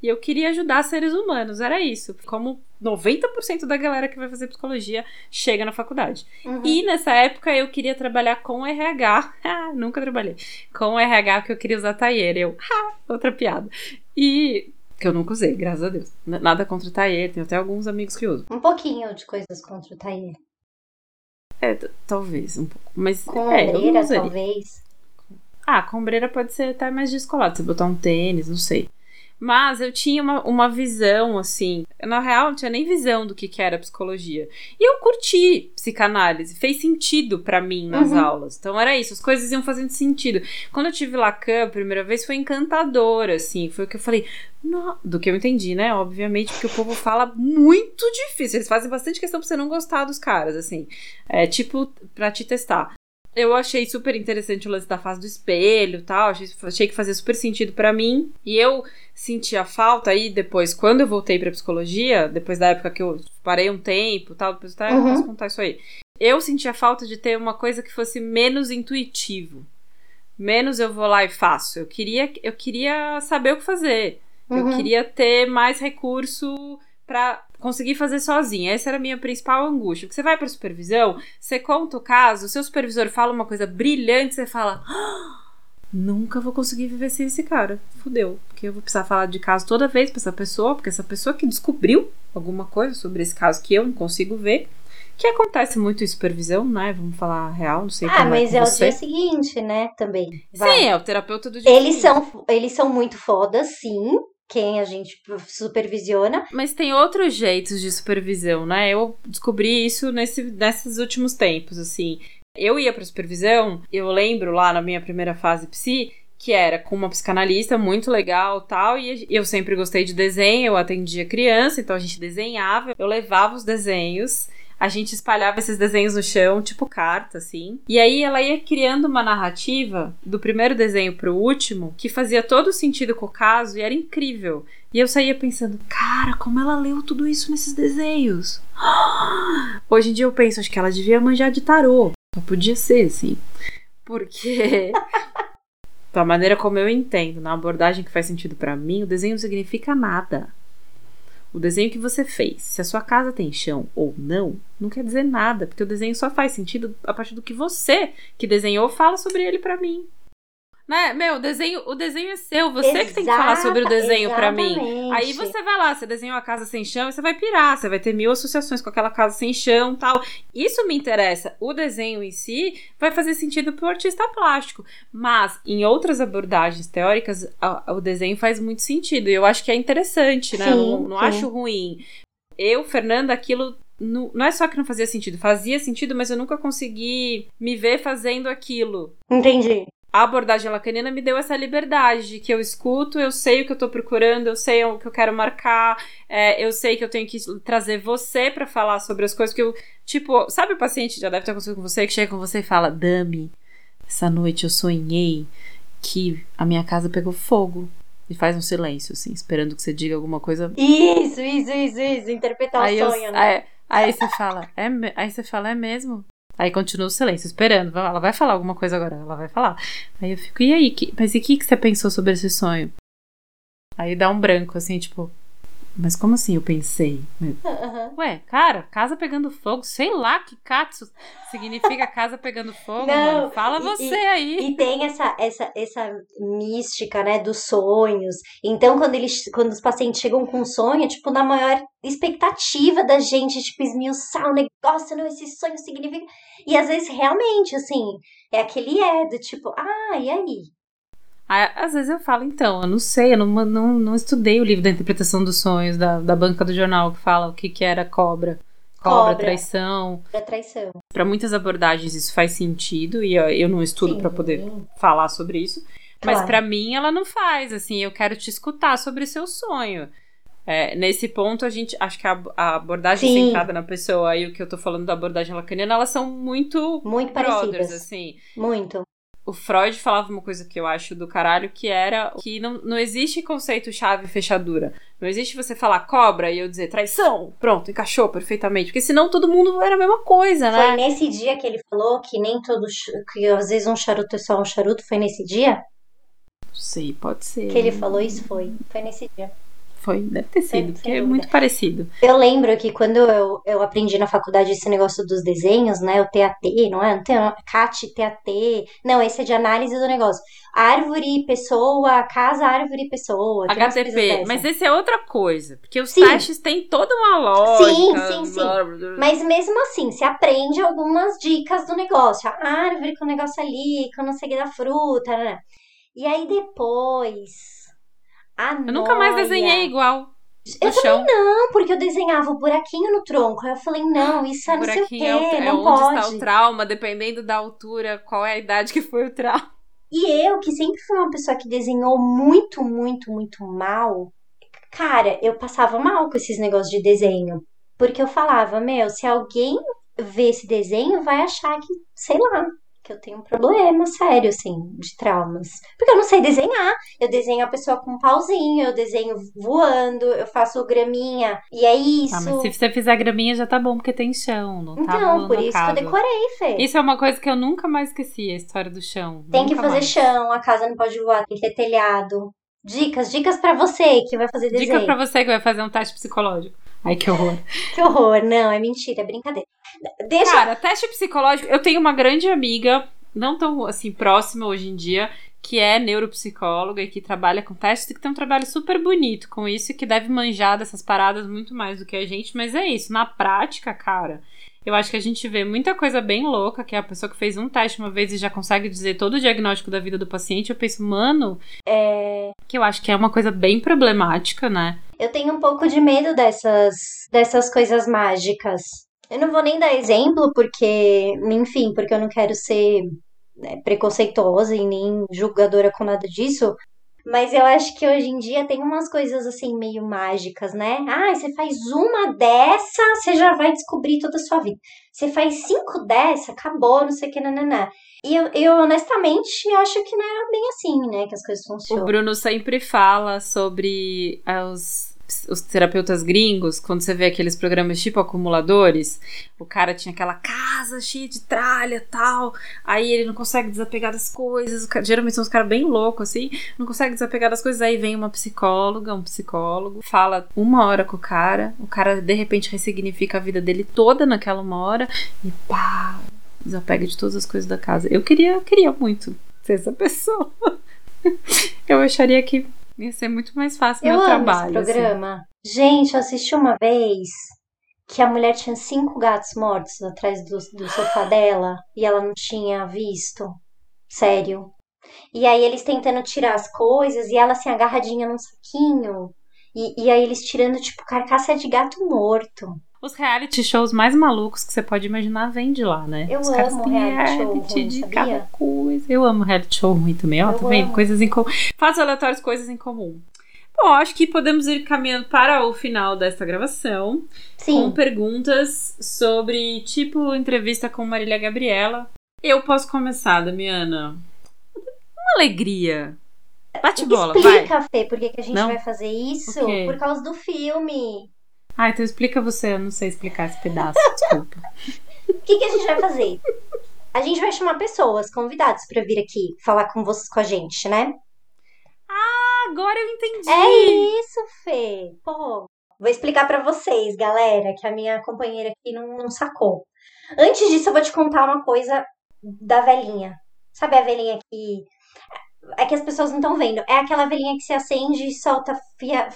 E eu queria ajudar seres humanos, era isso. Como 90% da galera que vai fazer psicologia chega na faculdade. Uhum. E nessa época eu queria trabalhar com RH. Ah, nunca trabalhei. Com RH que eu queria usar taier. Eu, ah, outra piada. E que eu nunca usei, graças a Deus. Nada contra o taier, tenho até alguns amigos que usam. Um pouquinho de coisas contra o Tair. É, talvez um pouco. Mas Com é, ombreira, talvez. Ah, com ombreira pode ser até mais descolado, você botar um tênis, não sei. Mas eu tinha uma, uma visão, assim. Na real, não tinha nem visão do que, que era psicologia. E eu curti psicanálise, fez sentido pra mim nas Uhum. aulas. Então era isso, as coisas iam fazendo sentido. Quando eu tive Lacan a primeira vez, foi encantador, assim. Foi o que eu falei, do que eu entendi, né? Obviamente, porque o povo fala muito difícil. Eles fazem bastante questão pra você não gostar dos caras, assim. É tipo, pra te testar. Eu achei super interessante o lance da fase do espelho e tal. Achei, achei que fazia super sentido pra mim. E eu senti a falta aí depois, quando eu voltei pra psicologia, depois da época que eu parei um tempo e tal, depois eu Uhum. posso contar isso aí. Eu senti a falta de ter uma coisa que fosse menos intuitivo. Menos eu vou lá e faço. Eu queria, eu queria saber o que fazer. Eu Uhum. queria ter mais recurso pra conseguir fazer sozinha. Essa era a minha principal angústia. Porque você vai pra supervisão, você conta o caso, o seu supervisor fala uma coisa brilhante, você fala. "Ah, Nunca vou conseguir viver sem esse cara. Fudeu. Porque eu vou precisar falar de caso toda vez pra essa pessoa, porque essa pessoa que descobriu alguma coisa sobre esse caso que eu não consigo ver. Que acontece muito em supervisão, né? Vamos falar a real, não sei Ah, como mas é é o dia seguinte, né? Também. Vai. Sim, é o terapeuta do dia Eles seguinte. são, eles são muito fodas, sim. Quem a gente supervisiona. Mas tem outros jeitos de supervisão, né? Eu descobri isso nesse, nesses últimos tempos, assim. Eu ia pra supervisão, eu lembro lá na minha primeira fase psi, que era com uma psicanalista muito legal tal, e eu sempre gostei de desenho, eu atendia criança, então a gente desenhava, eu levava os desenhos, a gente espalhava esses desenhos no chão, tipo carta, assim. E aí ela ia criando uma narrativa do primeiro desenho pro último que fazia todo sentido com o caso e era incrível. E eu saía pensando, cara, como ela leu tudo isso nesses desenhos? Hoje em dia eu penso, acho que ela devia manjar de tarô. Só podia ser, assim. Porque. da maneira como eu entendo, na abordagem que faz sentido para mim, o desenho não significa nada. O desenho que você fez, se a sua casa tem chão ou não, não quer dizer nada, porque o desenho só faz sentido a partir do que você que desenhou fala sobre ele para mim. Né? Meu, o desenho, o desenho é seu, você Exata, que tem que falar sobre o desenho para mim. Aí você vai lá, você desenhou a casa sem chão e você vai pirar, você vai ter mil associações com aquela casa sem chão tal. Isso me interessa. O desenho em si vai fazer sentido pro artista plástico. Mas em outras abordagens teóricas, a- o desenho faz muito sentido. E eu acho que é interessante, né? Sim, não não sim. acho ruim. Eu, Fernanda, aquilo. Não, não é só que não fazia sentido, fazia sentido, mas eu nunca consegui me ver fazendo aquilo Entendi. A abordagem lacaniana me deu essa liberdade de que eu escuto, eu sei o que eu tô procurando, eu sei o que eu quero marcar, é, eu sei que eu tenho que trazer você pra falar sobre as coisas que eu. Tipo, sabe o paciente, já deve ter acontecido com você, que chega com você e fala: Dami, essa noite eu sonhei que a minha casa pegou fogo. E faz um silêncio, assim, esperando que você diga alguma coisa Isso, isso, isso, isso. Interpretar aí, o eu- sonho, né? aí, aí você fala, é, aí você fala, é mesmo? Aí continua o silêncio, esperando. Ela vai falar alguma coisa agora, ela vai falar. Aí eu fico, e aí? Que, mas e o que, que você pensou sobre esse sonho? Aí dá um branco, assim, tipo, mas como assim eu pensei? Aham. Ué, cara, casa pegando fogo, sei lá que katsu significa casa pegando fogo, Não, mano. Fala e- você aí. E tem essa, essa, essa mística, né, dos sonhos. Então, quando eles, quando os pacientes chegam com um sonho, é, tipo, na maior expectativa da gente, tipo, esmiuçar o negócio, não, esse sonho significa. E às vezes, realmente, assim, é aquele é do tipo, ah, e aí? Às vezes eu falo, então, eu não sei, eu não, não, não estudei o livro da interpretação dos sonhos da, da banca do jornal que fala o que, que era cobra. Cobra, Cobra. traição. Pra traição. Para muitas abordagens isso faz sentido e eu, eu não estudo para poder falar sobre isso. Mas Claro. pra mim ela não faz, assim, eu quero te escutar sobre o seu sonho. É, nesse ponto, a gente acho que a, a abordagem Sim. centrada na pessoa e o que eu tô falando da abordagem lacaniana, elas são muito Muito brothers, parecidas. assim. Muito. O Freud falava uma coisa que eu acho do caralho, que era que não, não existe conceito chave fechadura. Não existe você falar cobra e eu dizer traição. Pronto, encaixou perfeitamente. Porque senão todo mundo era a mesma coisa, né? Foi nesse dia que ele falou que nem todo. que às vezes um charuto é só um charuto. Foi nesse dia sei, pode ser. que ele falou isso? Foi. Foi nesse dia. Foi, deve ter sido, sem porque é muito parecido. Eu lembro que quando eu, eu aprendi na faculdade esse negócio dos desenhos, né? O TAT, não é? Não tem CAT, TAT. Não, esse é de análise do negócio. Árvore, pessoa, casa, árvore, pessoa. HTP, mas esse é outra coisa. Porque os Sim. testes têm toda uma lógica. Sim, sim, sim. Mas mesmo assim, você aprende algumas dicas do negócio. A árvore com o negócio ali, com não sei o que da fruta, né? E aí depois. A Eu nunca mais desenhei igual. Eu no chão. Não, porque eu desenhava o buraquinho no tronco. Aí eu falei, não, isso é não sei o quê, buraquinho é, o- é não onde pode. está o trauma, dependendo da altura, qual é a idade que foi o trauma. E eu, que sempre fui uma pessoa que desenhou muito, muito, muito mal, cara, eu passava mal com esses negócios de desenho. Porque eu falava, meu, se alguém ver esse desenho, vai achar que, sei lá, que eu tenho um problema sério, assim, de traumas. Porque eu não sei desenhar. Eu desenho a pessoa com um pauzinho, eu desenho voando, eu faço graminha. E é isso. Ah, mas se você fizer graminha já tá bom, porque tem chão, não tá Então, por isso que eu decorei, Fê. Isso é uma coisa que eu nunca mais esqueci, a história do chão. Tem que Nunca fazer mais. chão, a casa não pode voar, tem que ter telhado. Dicas, dicas pra você que vai fazer desenho. Dica pra você que vai fazer um teste psicológico. Ai, que horror. Que horror, não, é mentira, é brincadeira. Deixa. Cara, teste psicológico. Eu tenho uma grande amiga, não tão assim próxima hoje em dia, que é neuropsicóloga e que trabalha com testes e que tem um trabalho super bonito com isso e que deve manjar dessas paradas muito mais do que a gente. Mas é isso, na prática, cara. Eu acho que a gente vê muita coisa bem louca, que é a pessoa que fez um teste uma vez e já consegue dizer todo o diagnóstico da vida do paciente. Eu penso, mano, É, que eu acho que é uma coisa bem problemática, né? eu tenho um pouco de medo dessas, dessas coisas mágicas. Eu não vou nem dar exemplo, porque, enfim, porque eu não quero ser né, preconceituosa e nem julgadora com nada disso. Mas eu acho que hoje em dia tem umas coisas assim meio mágicas, né? Ah, você faz uma dessa, você já vai descobrir toda a sua vida. Você faz cinco dessa, acabou, não sei o que, nananã. E eu, eu honestamente acho que não é bem assim, né? Que as coisas funcionam. O Bruno sempre fala sobre os os terapeutas gringos, quando você vê aqueles programas tipo acumuladores, o cara tinha aquela casa cheia de tralha tal, aí ele não consegue desapegar das coisas, geralmente são os caras bem loucos assim, não consegue desapegar das coisas, aí vem uma psicóloga, um psicólogo, fala uma hora com o cara, o cara de repente ressignifica a vida dele toda naquela uma hora e pá, desapega de todas as coisas da casa. Eu queria, queria muito ser essa pessoa. Eu acharia que Ia ser muito mais fácil eu meu amo trabalho. Esse programa. Assim. Gente, eu assisti uma vez que a mulher tinha cinco gatos mortos atrás do, do sofá dela e ela não tinha visto. Sério. E aí eles tentando tirar as coisas e ela assim agarradinha num saquinho. E, e aí eles tirando, tipo, carcaça de gato morto. Os reality shows mais malucos que você pode imaginar vêm de lá, né? Eu Os amo reality, show ruim, de sabia? cada coisa. Eu amo reality show ruim também, ó, tá vendo? Coisas em comum. Fatos aleatórios, coisas em comum. Bom, acho que podemos ir caminhando para o final desta gravação. Sim. Com perguntas sobre, tipo, entrevista com Marília Gabriela. Eu posso começar, Damiana. Uma alegria. Bate bola, Explica, vai. Fê, por que, que a gente Não? vai fazer isso? Ok. Por causa do filme. Ah, então explica você, eu não sei explicar esse pedaço, desculpa. O que, que a gente vai fazer? A gente vai chamar pessoas, convidados, pra vir aqui falar com vocês, com a gente, né? Agora eu entendi. É isso, Fê. Pô. Vou explicar pra vocês, galera, que a minha companheira aqui não, não sacou. Antes disso, eu vou te contar uma coisa da velhinha. Sabe a velhinha que. É que as pessoas não estão vendo. É aquela velhinha que se acende e solta fia...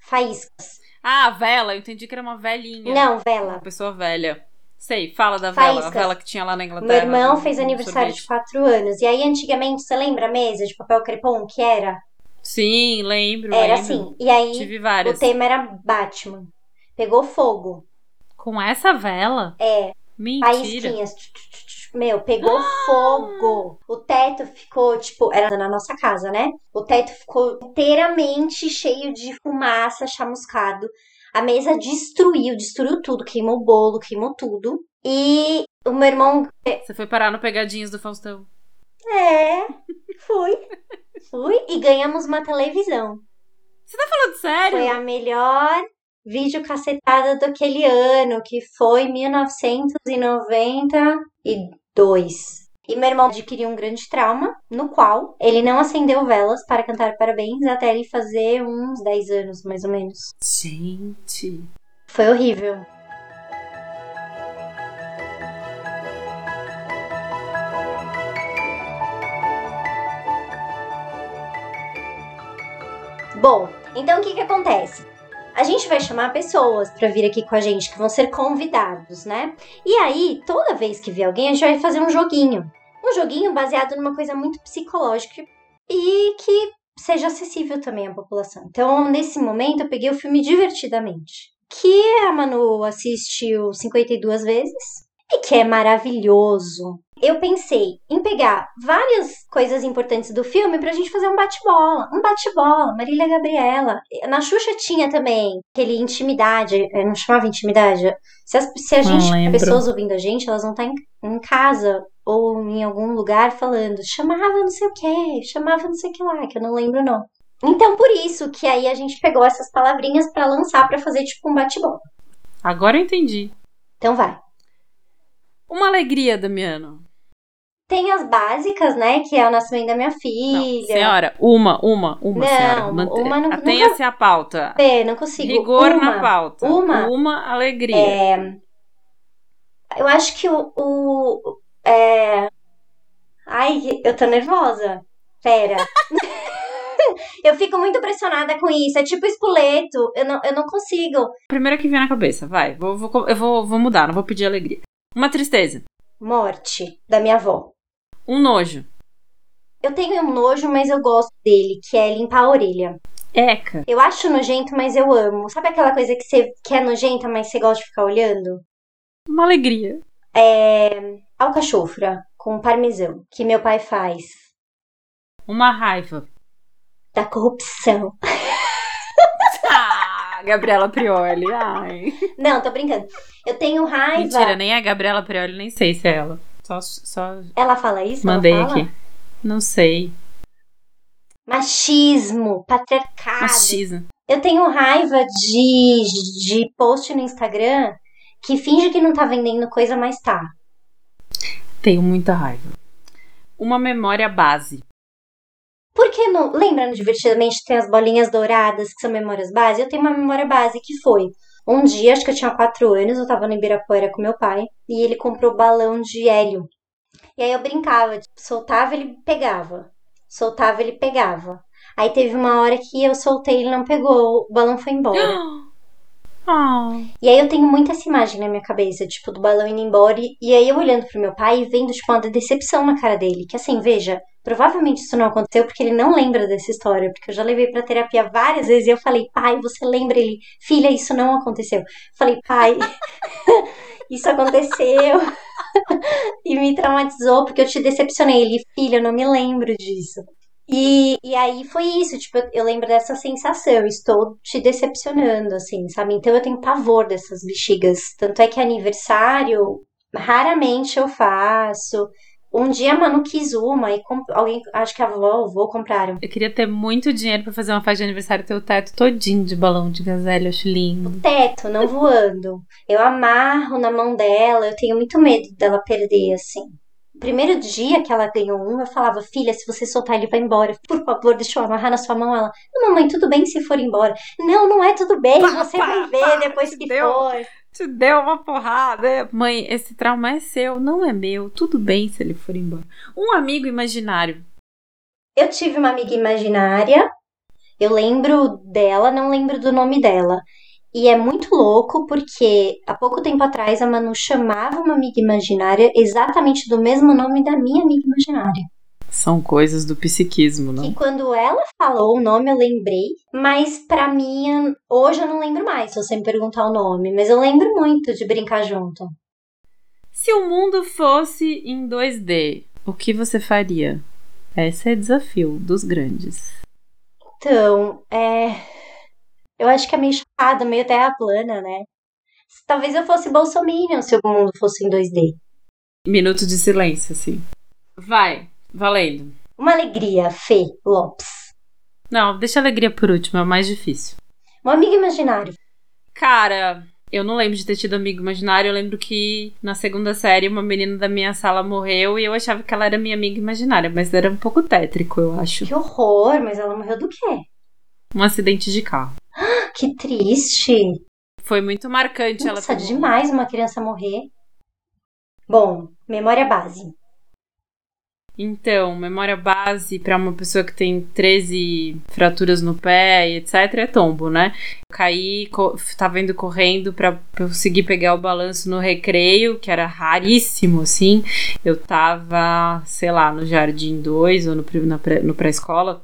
faíscas. Ah, vela, eu entendi que era uma velhinha. Não, Uma vela. pessoa velha. Sei, fala da vela, a vela que tinha lá na Meu Inglaterra. irmão no- fez aniversário sorvete. de 4 anos. E aí, antigamente, você lembra a mesa de papel crepom que era? Sim, lembro. Era lembro. assim. E aí, Tive o várias. tema era Batman. Pegou fogo. Com essa vela? É. Mentira. faísquinhas. Meu, pegou fogo. O teto ficou, tipo, era na nossa casa, né? O teto ficou inteiramente cheio de fumaça, chamuscado. A mesa destruiu, destruiu tudo, queimou o bolo, queimou tudo. E o meu irmão. Você foi parar no Pegadinhas do Faustão. É, fui. Fui e ganhamos uma televisão. Falando sério? Foi a melhor videocacetada daquele ano, que foi 1992. E meu irmão adquiriu um grande trauma, no qual ele não acendeu velas para cantar parabéns até ele fazer uns 10 anos, mais ou menos. Gente. Foi horrível. Bom, então o que que acontece? A gente vai chamar pessoas para vir aqui com a gente, que vão ser convidados, né? E aí, toda vez que vier alguém, a gente vai fazer um joguinho. Um joguinho baseado numa coisa muito psicológica e que seja acessível também à população. Então, nesse momento, eu peguei o filme Divertidamente, que a Manu assistiu 52 vezes e que é maravilhoso. Eu pensei em pegar várias coisas importantes do filme pra gente fazer um bate-bola. Um bate-bola, Marília Gabriela. Na Xuxa tinha também aquele intimidade, eu não chamava intimidade. Se, as- se a gente, pessoas ouvindo a gente, elas vão estar em, em casa ou em algum lugar falando, chamava não sei o que, chamava não sei o que lá, que eu não lembro não. Então, por isso que aí a gente pegou essas palavrinhas pra lançar pra fazer tipo um bate-bola. Agora eu entendi. Então vai. Uma alegria, Damiano. Tem as básicas, né? Que é o nascimento da minha Não, filha. senhora, uma, uma, uma, Não, senhora. Mante- uma não- Atenha-se à pauta. Fê, não consigo. Rigor uma. na pauta. Uma. Uma alegria. É, eu acho que o. o é... Ai, eu tô nervosa. Pera. eu fico muito pressionada com isso. É tipo espoleto. Eu não, eu não consigo. Primeira que vem na cabeça, vai. Vou, vou- eu vou, vou mudar, não vou pedir alegria. Uma tristeza. Morte da minha avó. Um nojo. Eu tenho um nojo, mas eu gosto dele, que é limpar a orelha. Eca. Eu acho nojento, mas eu amo. Sabe aquela coisa que você quer nojenta, mas você gosta de ficar olhando? Uma alegria. É. Alcachofra com parmesão, que meu pai faz. Uma raiva. da corrupção. Ah, Gabriela Prioli. Ai. Não, tô brincando. Eu tenho raiva. Mentira, nem é a Gabriela Prioli, nem sei se é ela. Só, só Ela fala isso? mandei fala? aqui. Não sei. Machismo, patriarcado. Machismo. Eu tenho raiva de, de post no Instagram que finge que não tá vendendo coisa, mas tá. Tenho muita raiva. Uma memória base. Por que não? Lembra no Divertidamente tem as bolinhas douradas que são memórias base? Eu tenho uma memória base que foi. Um dia, acho que eu tinha 4 anos, eu tava no Ibirapuera com meu pai e ele comprou balão de hélio. E aí eu brincava, tipo, soltava, ele pegava. Soltava, ele pegava. Aí teve uma hora que eu soltei, ele não pegou, o balão foi embora. Ah, E aí eu tenho muito essa imagem na minha cabeça, tipo, do balão indo embora. E, e aí eu olhando pro meu pai e vendo, tipo, uma decepção na cara dele. Que assim, veja, provavelmente isso não aconteceu porque ele não lembra dessa história. Porque eu já levei pra terapia várias vezes e eu falei, pai, você lembra ele? Filha, isso não aconteceu. Eu falei, pai, isso aconteceu. e me traumatizou porque eu te decepcionei. Ele, filha, eu não me lembro disso. E, e aí foi isso, tipo, eu lembro dessa sensação, estou te decepcionando, assim, sabe? Então eu tenho pavor dessas bexigas. Tanto é que aniversário, raramente eu faço. Um dia a Manu quis uma e comp- alguém, acho que a avó ou o avô compraram. eu queria ter muito dinheiro pra fazer uma festa de aniversário ter o teto todinho de balão de gazelle, eu acho lindo. Teto, não voando. Eu amarro na mão dela, eu tenho muito medo dela perder, assim. O primeiro dia que ela ganhou um, eu falava, filha, se você soltar ele vai embora. Por favor, deixa eu amarrar na sua mão. Ela, mamãe, tudo bem se for embora. Não, não é tudo bem, Pá, você pá, vai ver pá, depois que deu. for. Te deu uma porrada. Mãe, esse trauma é seu, não é meu. Tudo bem se ele for embora. Um amigo imaginário. Eu tive uma amiga imaginária, eu lembro dela, não lembro do nome dela. E é muito louco porque há pouco tempo atrás a Manu chamava uma amiga imaginária exatamente do mesmo nome da minha amiga imaginária. São coisas do psiquismo, não? E quando ela falou o nome, eu lembrei, mas pra mim, hoje eu não lembro mais, se você me perguntar o nome, mas eu lembro muito de brincar junto. Se o mundo fosse em 2D, o que você faria? Esse é desafio dos grandes. Então, é. Eu acho que é meio chato, meio terra plana, né? Talvez eu fosse Bolsominion se o mundo fosse em 2D. Minuto de silêncio, assim. Vai, valendo. Uma alegria, Fê Lopes. Não, deixa a alegria por último, é o mais difícil. Um amigo imaginário. Cara, eu não lembro de ter tido amigo imaginário. Eu lembro que na segunda série uma menina da minha sala morreu e eu achava que ela era minha amiga imaginária, mas era um pouco tétrico, eu acho. Que horror, mas ela morreu do quê? Um acidente de carro. Que triste. Foi muito marcante ela Nossa, demais uma criança morrer. Bom, memória base. Então, memória base pra uma pessoa que tem 13 fraturas no pé e etc é tombo, né? Caí, tava indo correndo pra conseguir pegar o balanço no recreio, que era raríssimo, assim. Eu tava, sei lá, no Jardim 2 ou no, na no pré-escola.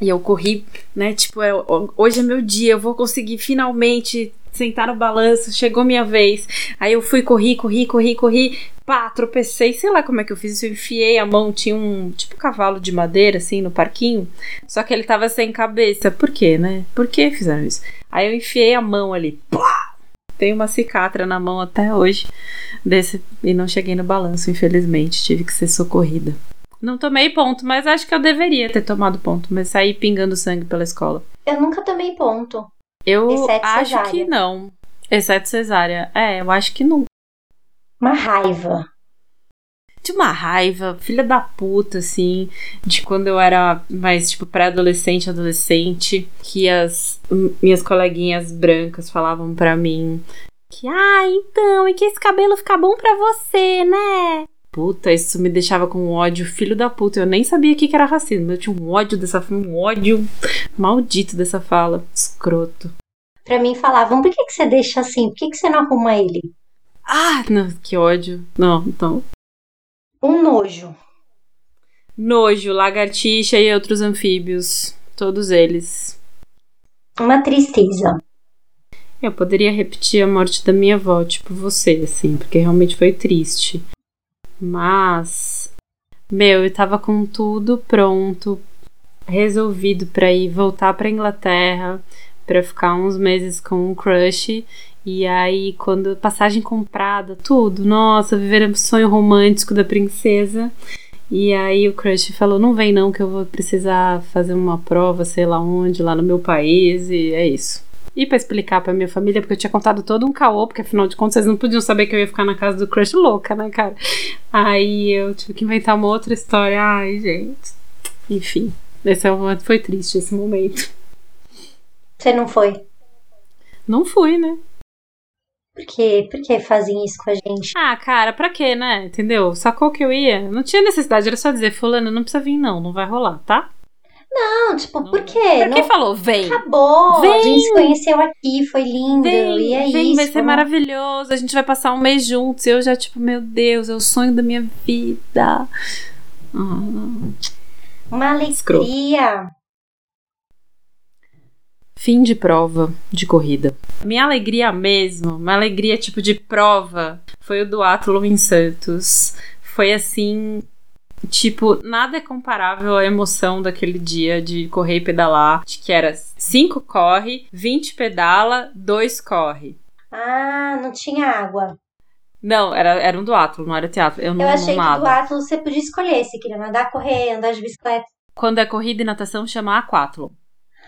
E eu corri, né? Tipo, é, hoje é meu dia, eu vou conseguir finalmente sentar no balanço, chegou minha vez. Aí eu fui, corri, corri, corri, corri. Pá, tropecei, sei lá como é que eu fiz isso. Eu enfiei a mão, tinha um tipo cavalo de madeira, assim, no parquinho. Só que ele tava sem cabeça. Por quê, né? Por que fizeram isso? Aí eu enfiei a mão ali. Pá! Tem uma cicatra na mão até hoje. Desse, e não cheguei no balanço, infelizmente. Tive que ser socorrida. Não tomei ponto, mas acho que eu deveria ter tomado ponto. Mas saí pingando sangue pela escola. Eu nunca tomei ponto. Eu Exceto acho cesárea. que não. Exceto cesárea. É, eu acho que não. Uma raiva. de uma raiva, filha da puta, assim, de quando eu era mais, tipo, pré-adolescente, adolescente, que as minhas coleguinhas brancas falavam pra mim que, ah, então, e que esse cabelo fica bom pra você, né? Puta, isso me deixava com um ódio, filho da puta. Eu nem sabia o que que era racismo. Eu tinha um ódio dessa um ódio maldito dessa fala. Escroto. Pra mim falavam, por que, que você deixa assim? Por que, que você não arruma ele? Ah, não, que ódio. Não, então. Um nojo. Nojo, lagartixa e outros anfíbios. Todos eles. Uma tristeza. Eu poderia repetir a morte da minha avó, tipo você, assim, porque realmente foi triste. Mas. Meu, eu tava com tudo pronto resolvido para ir voltar para Inglaterra para ficar uns meses com um crush. E aí, quando passagem comprada, tudo, nossa, viver um sonho romântico da princesa. E aí o crush falou: "Não vem não que eu vou precisar fazer uma prova, sei lá onde, lá no meu país", e é isso. E para explicar para minha família, porque eu tinha contado todo um caô, porque afinal de contas vocês não podiam saber que eu ia ficar na casa do crush louca, né, cara? Aí eu tive que inventar uma outra história. Ai, gente. Enfim, esse é foi triste esse momento. Você não foi? Não fui, né? Por quê? Por que fazem isso com a gente? Ah, cara, pra quê, né? Entendeu? Sacou que eu ia? Não tinha necessidade, era só dizer, fulano, não precisa vir não, não vai rolar, tá? Não, tipo, por quê? Pra não... quem falou, vem. Acabou, Vem. a gente se conheceu aqui, foi lindo, Vem, e é vem, isso. vai ser maravilhoso. A gente vai passar um mês juntos. E eu já, tipo, meu Deus, é o sonho da minha vida. Ah. Uma alegria. Fim de prova de corrida. Minha alegria mesmo, uma alegria tipo de prova, foi o do Athlon em Santos. Foi assim, tipo, nada é comparável à emoção daquele dia de correr e pedalar, de que era 5 corre, 20 pedala, 2 corre. Ah, não tinha água. Não, era, era um duatlo, não era teatro. Eu não, Eu achei não que do Atlas você podia escolher se queria nadar, correr, andar de bicicleta. Quando é corrida e natação, chama aquatlon.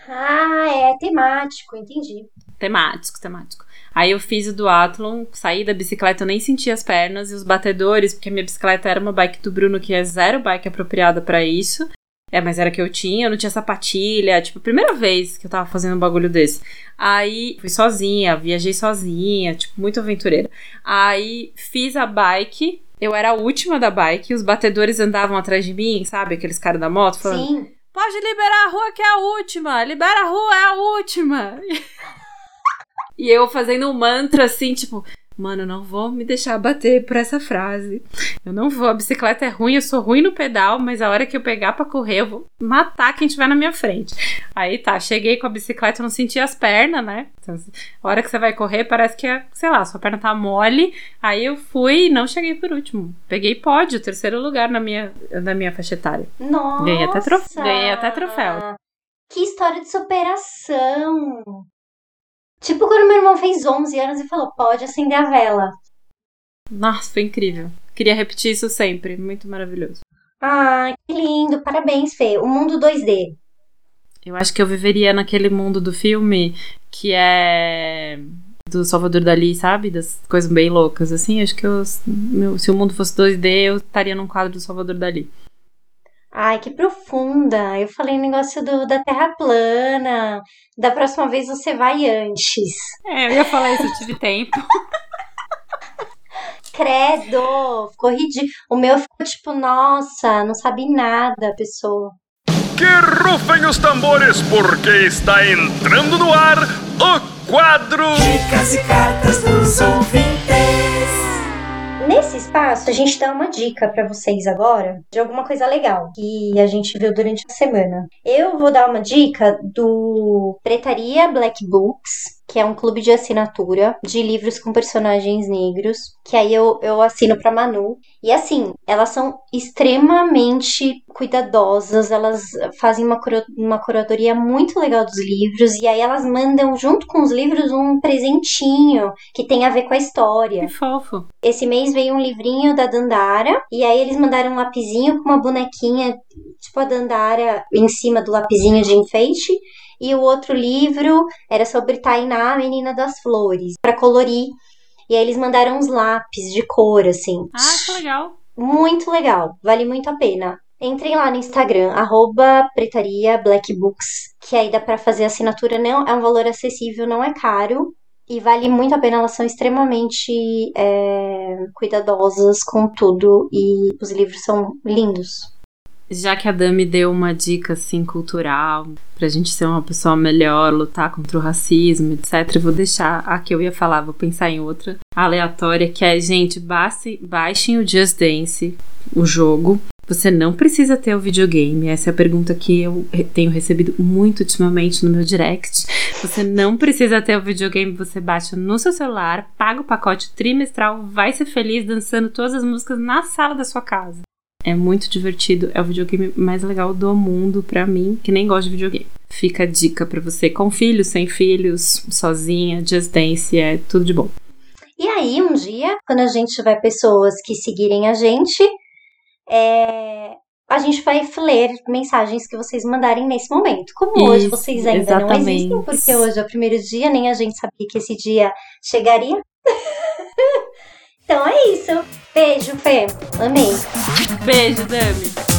Ah, é temático, entendi. Temático, temático. Aí eu fiz o duatlon, saí da bicicleta, eu nem senti as pernas e os batedores, porque a minha bicicleta era uma bike do Bruno, que é zero bike apropriada pra isso. É, mas era que eu tinha, eu não tinha sapatilha, tipo, primeira vez que eu tava fazendo um bagulho desse. Aí fui sozinha, viajei sozinha, tipo, muito aventureira. Aí fiz a bike, eu era a última da bike, os batedores andavam atrás de mim, sabe? Aqueles caras da moto falando: Sim. Pode liberar a rua que é a última! Libera a rua, é a última! e eu fazendo um mantra assim, tipo, mano, não vou me deixar bater por essa frase. Eu não vou, a bicicleta é ruim, eu sou ruim no pedal, mas a hora que eu pegar pra correr, eu vou matar quem tiver na minha frente. Aí tá, cheguei com a bicicleta, eu não senti as pernas, né? Então, a hora que você vai correr, parece que, é, sei lá, sua perna tá mole. Aí eu fui e não cheguei por último. Peguei pódio, terceiro lugar na minha, na minha faixa etária. Nossa! Ganhei até trof- ganhei até troféu. Que história de superação! Tipo quando meu irmão fez 11 anos e falou, pode acender a vela. Nossa, foi incrível. Queria repetir isso sempre. Muito maravilhoso. Ah, que lindo! Parabéns, Fê. O mundo 2D. Eu acho que eu viveria naquele mundo do filme que é do Salvador Dali, sabe? Das coisas bem loucas, assim. Acho que eu, meu, se o mundo fosse 2D, eu estaria num quadro do Salvador Dali. Ai, que profunda! Eu falei negócio do, da Terra plana. Da próxima vez você vai antes. É, eu ia falar isso, eu tive tempo. Credo! Ficou ridículo. O meu ficou tipo, nossa, não sabe nada pessoa. Que rufem os tambores, porque está entrando no ar o quadro Dicas e cartas dos ouvintes. Nesse espaço, a gente dá uma dica pra vocês agora de alguma coisa legal que a gente viu durante a semana. Eu vou dar uma dica do Pretaria Black Books, que é um clube de assinatura de livros com personagens negros, que aí eu, eu assino pra Manu. E assim, elas são extremamente cuidadosas, elas fazem uma, uma curadoria muito legal dos livros, e aí elas mandam junto com os livros um presentinho que tem a ver com a história. Que fofo. Esse mês veio um livrinho da Dandara, e aí eles mandaram um lapisinho com uma bonequinha, tipo a Dandara, em cima do lapisinho de enfeite. E o outro livro era sobre Tainá, a menina das flores, pra colorir. E aí eles mandaram uns lápis de cor, assim. Ah, que legal. Muito legal, vale muito a pena. Entrem lá no Instagram, arroba pretaria Black Books, que aí dá pra fazer assinatura, não é um valor acessível, não é caro. E vale muito a pena, elas são extremamente é, cuidadosas com tudo e os livros são lindos. Já que a Dami deu uma dica assim cultural pra gente ser uma pessoa melhor, lutar contra o racismo, etc, eu vou deixar a que eu ia falar, vou pensar em outra aleatória que é, gente, baixem, baixem o Just Dance, o jogo. Você não precisa ter o videogame. Essa é a pergunta que eu tenho recebido muito ultimamente no meu direct. Você não precisa ter o videogame, você baixa no seu celular, paga o pacote trimestral, vai ser feliz dançando todas as músicas na sala da sua casa. É muito divertido, é o videogame mais legal do mundo pra mim, que nem gosta de videogame. Fica a dica pra você com filhos, sem filhos, sozinha, Just Dance, é tudo de bom. E aí, um dia, quando a gente tiver pessoas que seguirem a gente, é, a gente vai ler mensagens que vocês mandarem nesse momento. Como Isso, hoje vocês ainda exatamente. não existem, porque hoje é o primeiro dia, nem a gente sabia que esse dia chegaria. então é isso. Beijo, Fê. Amei. Beijo, Dami.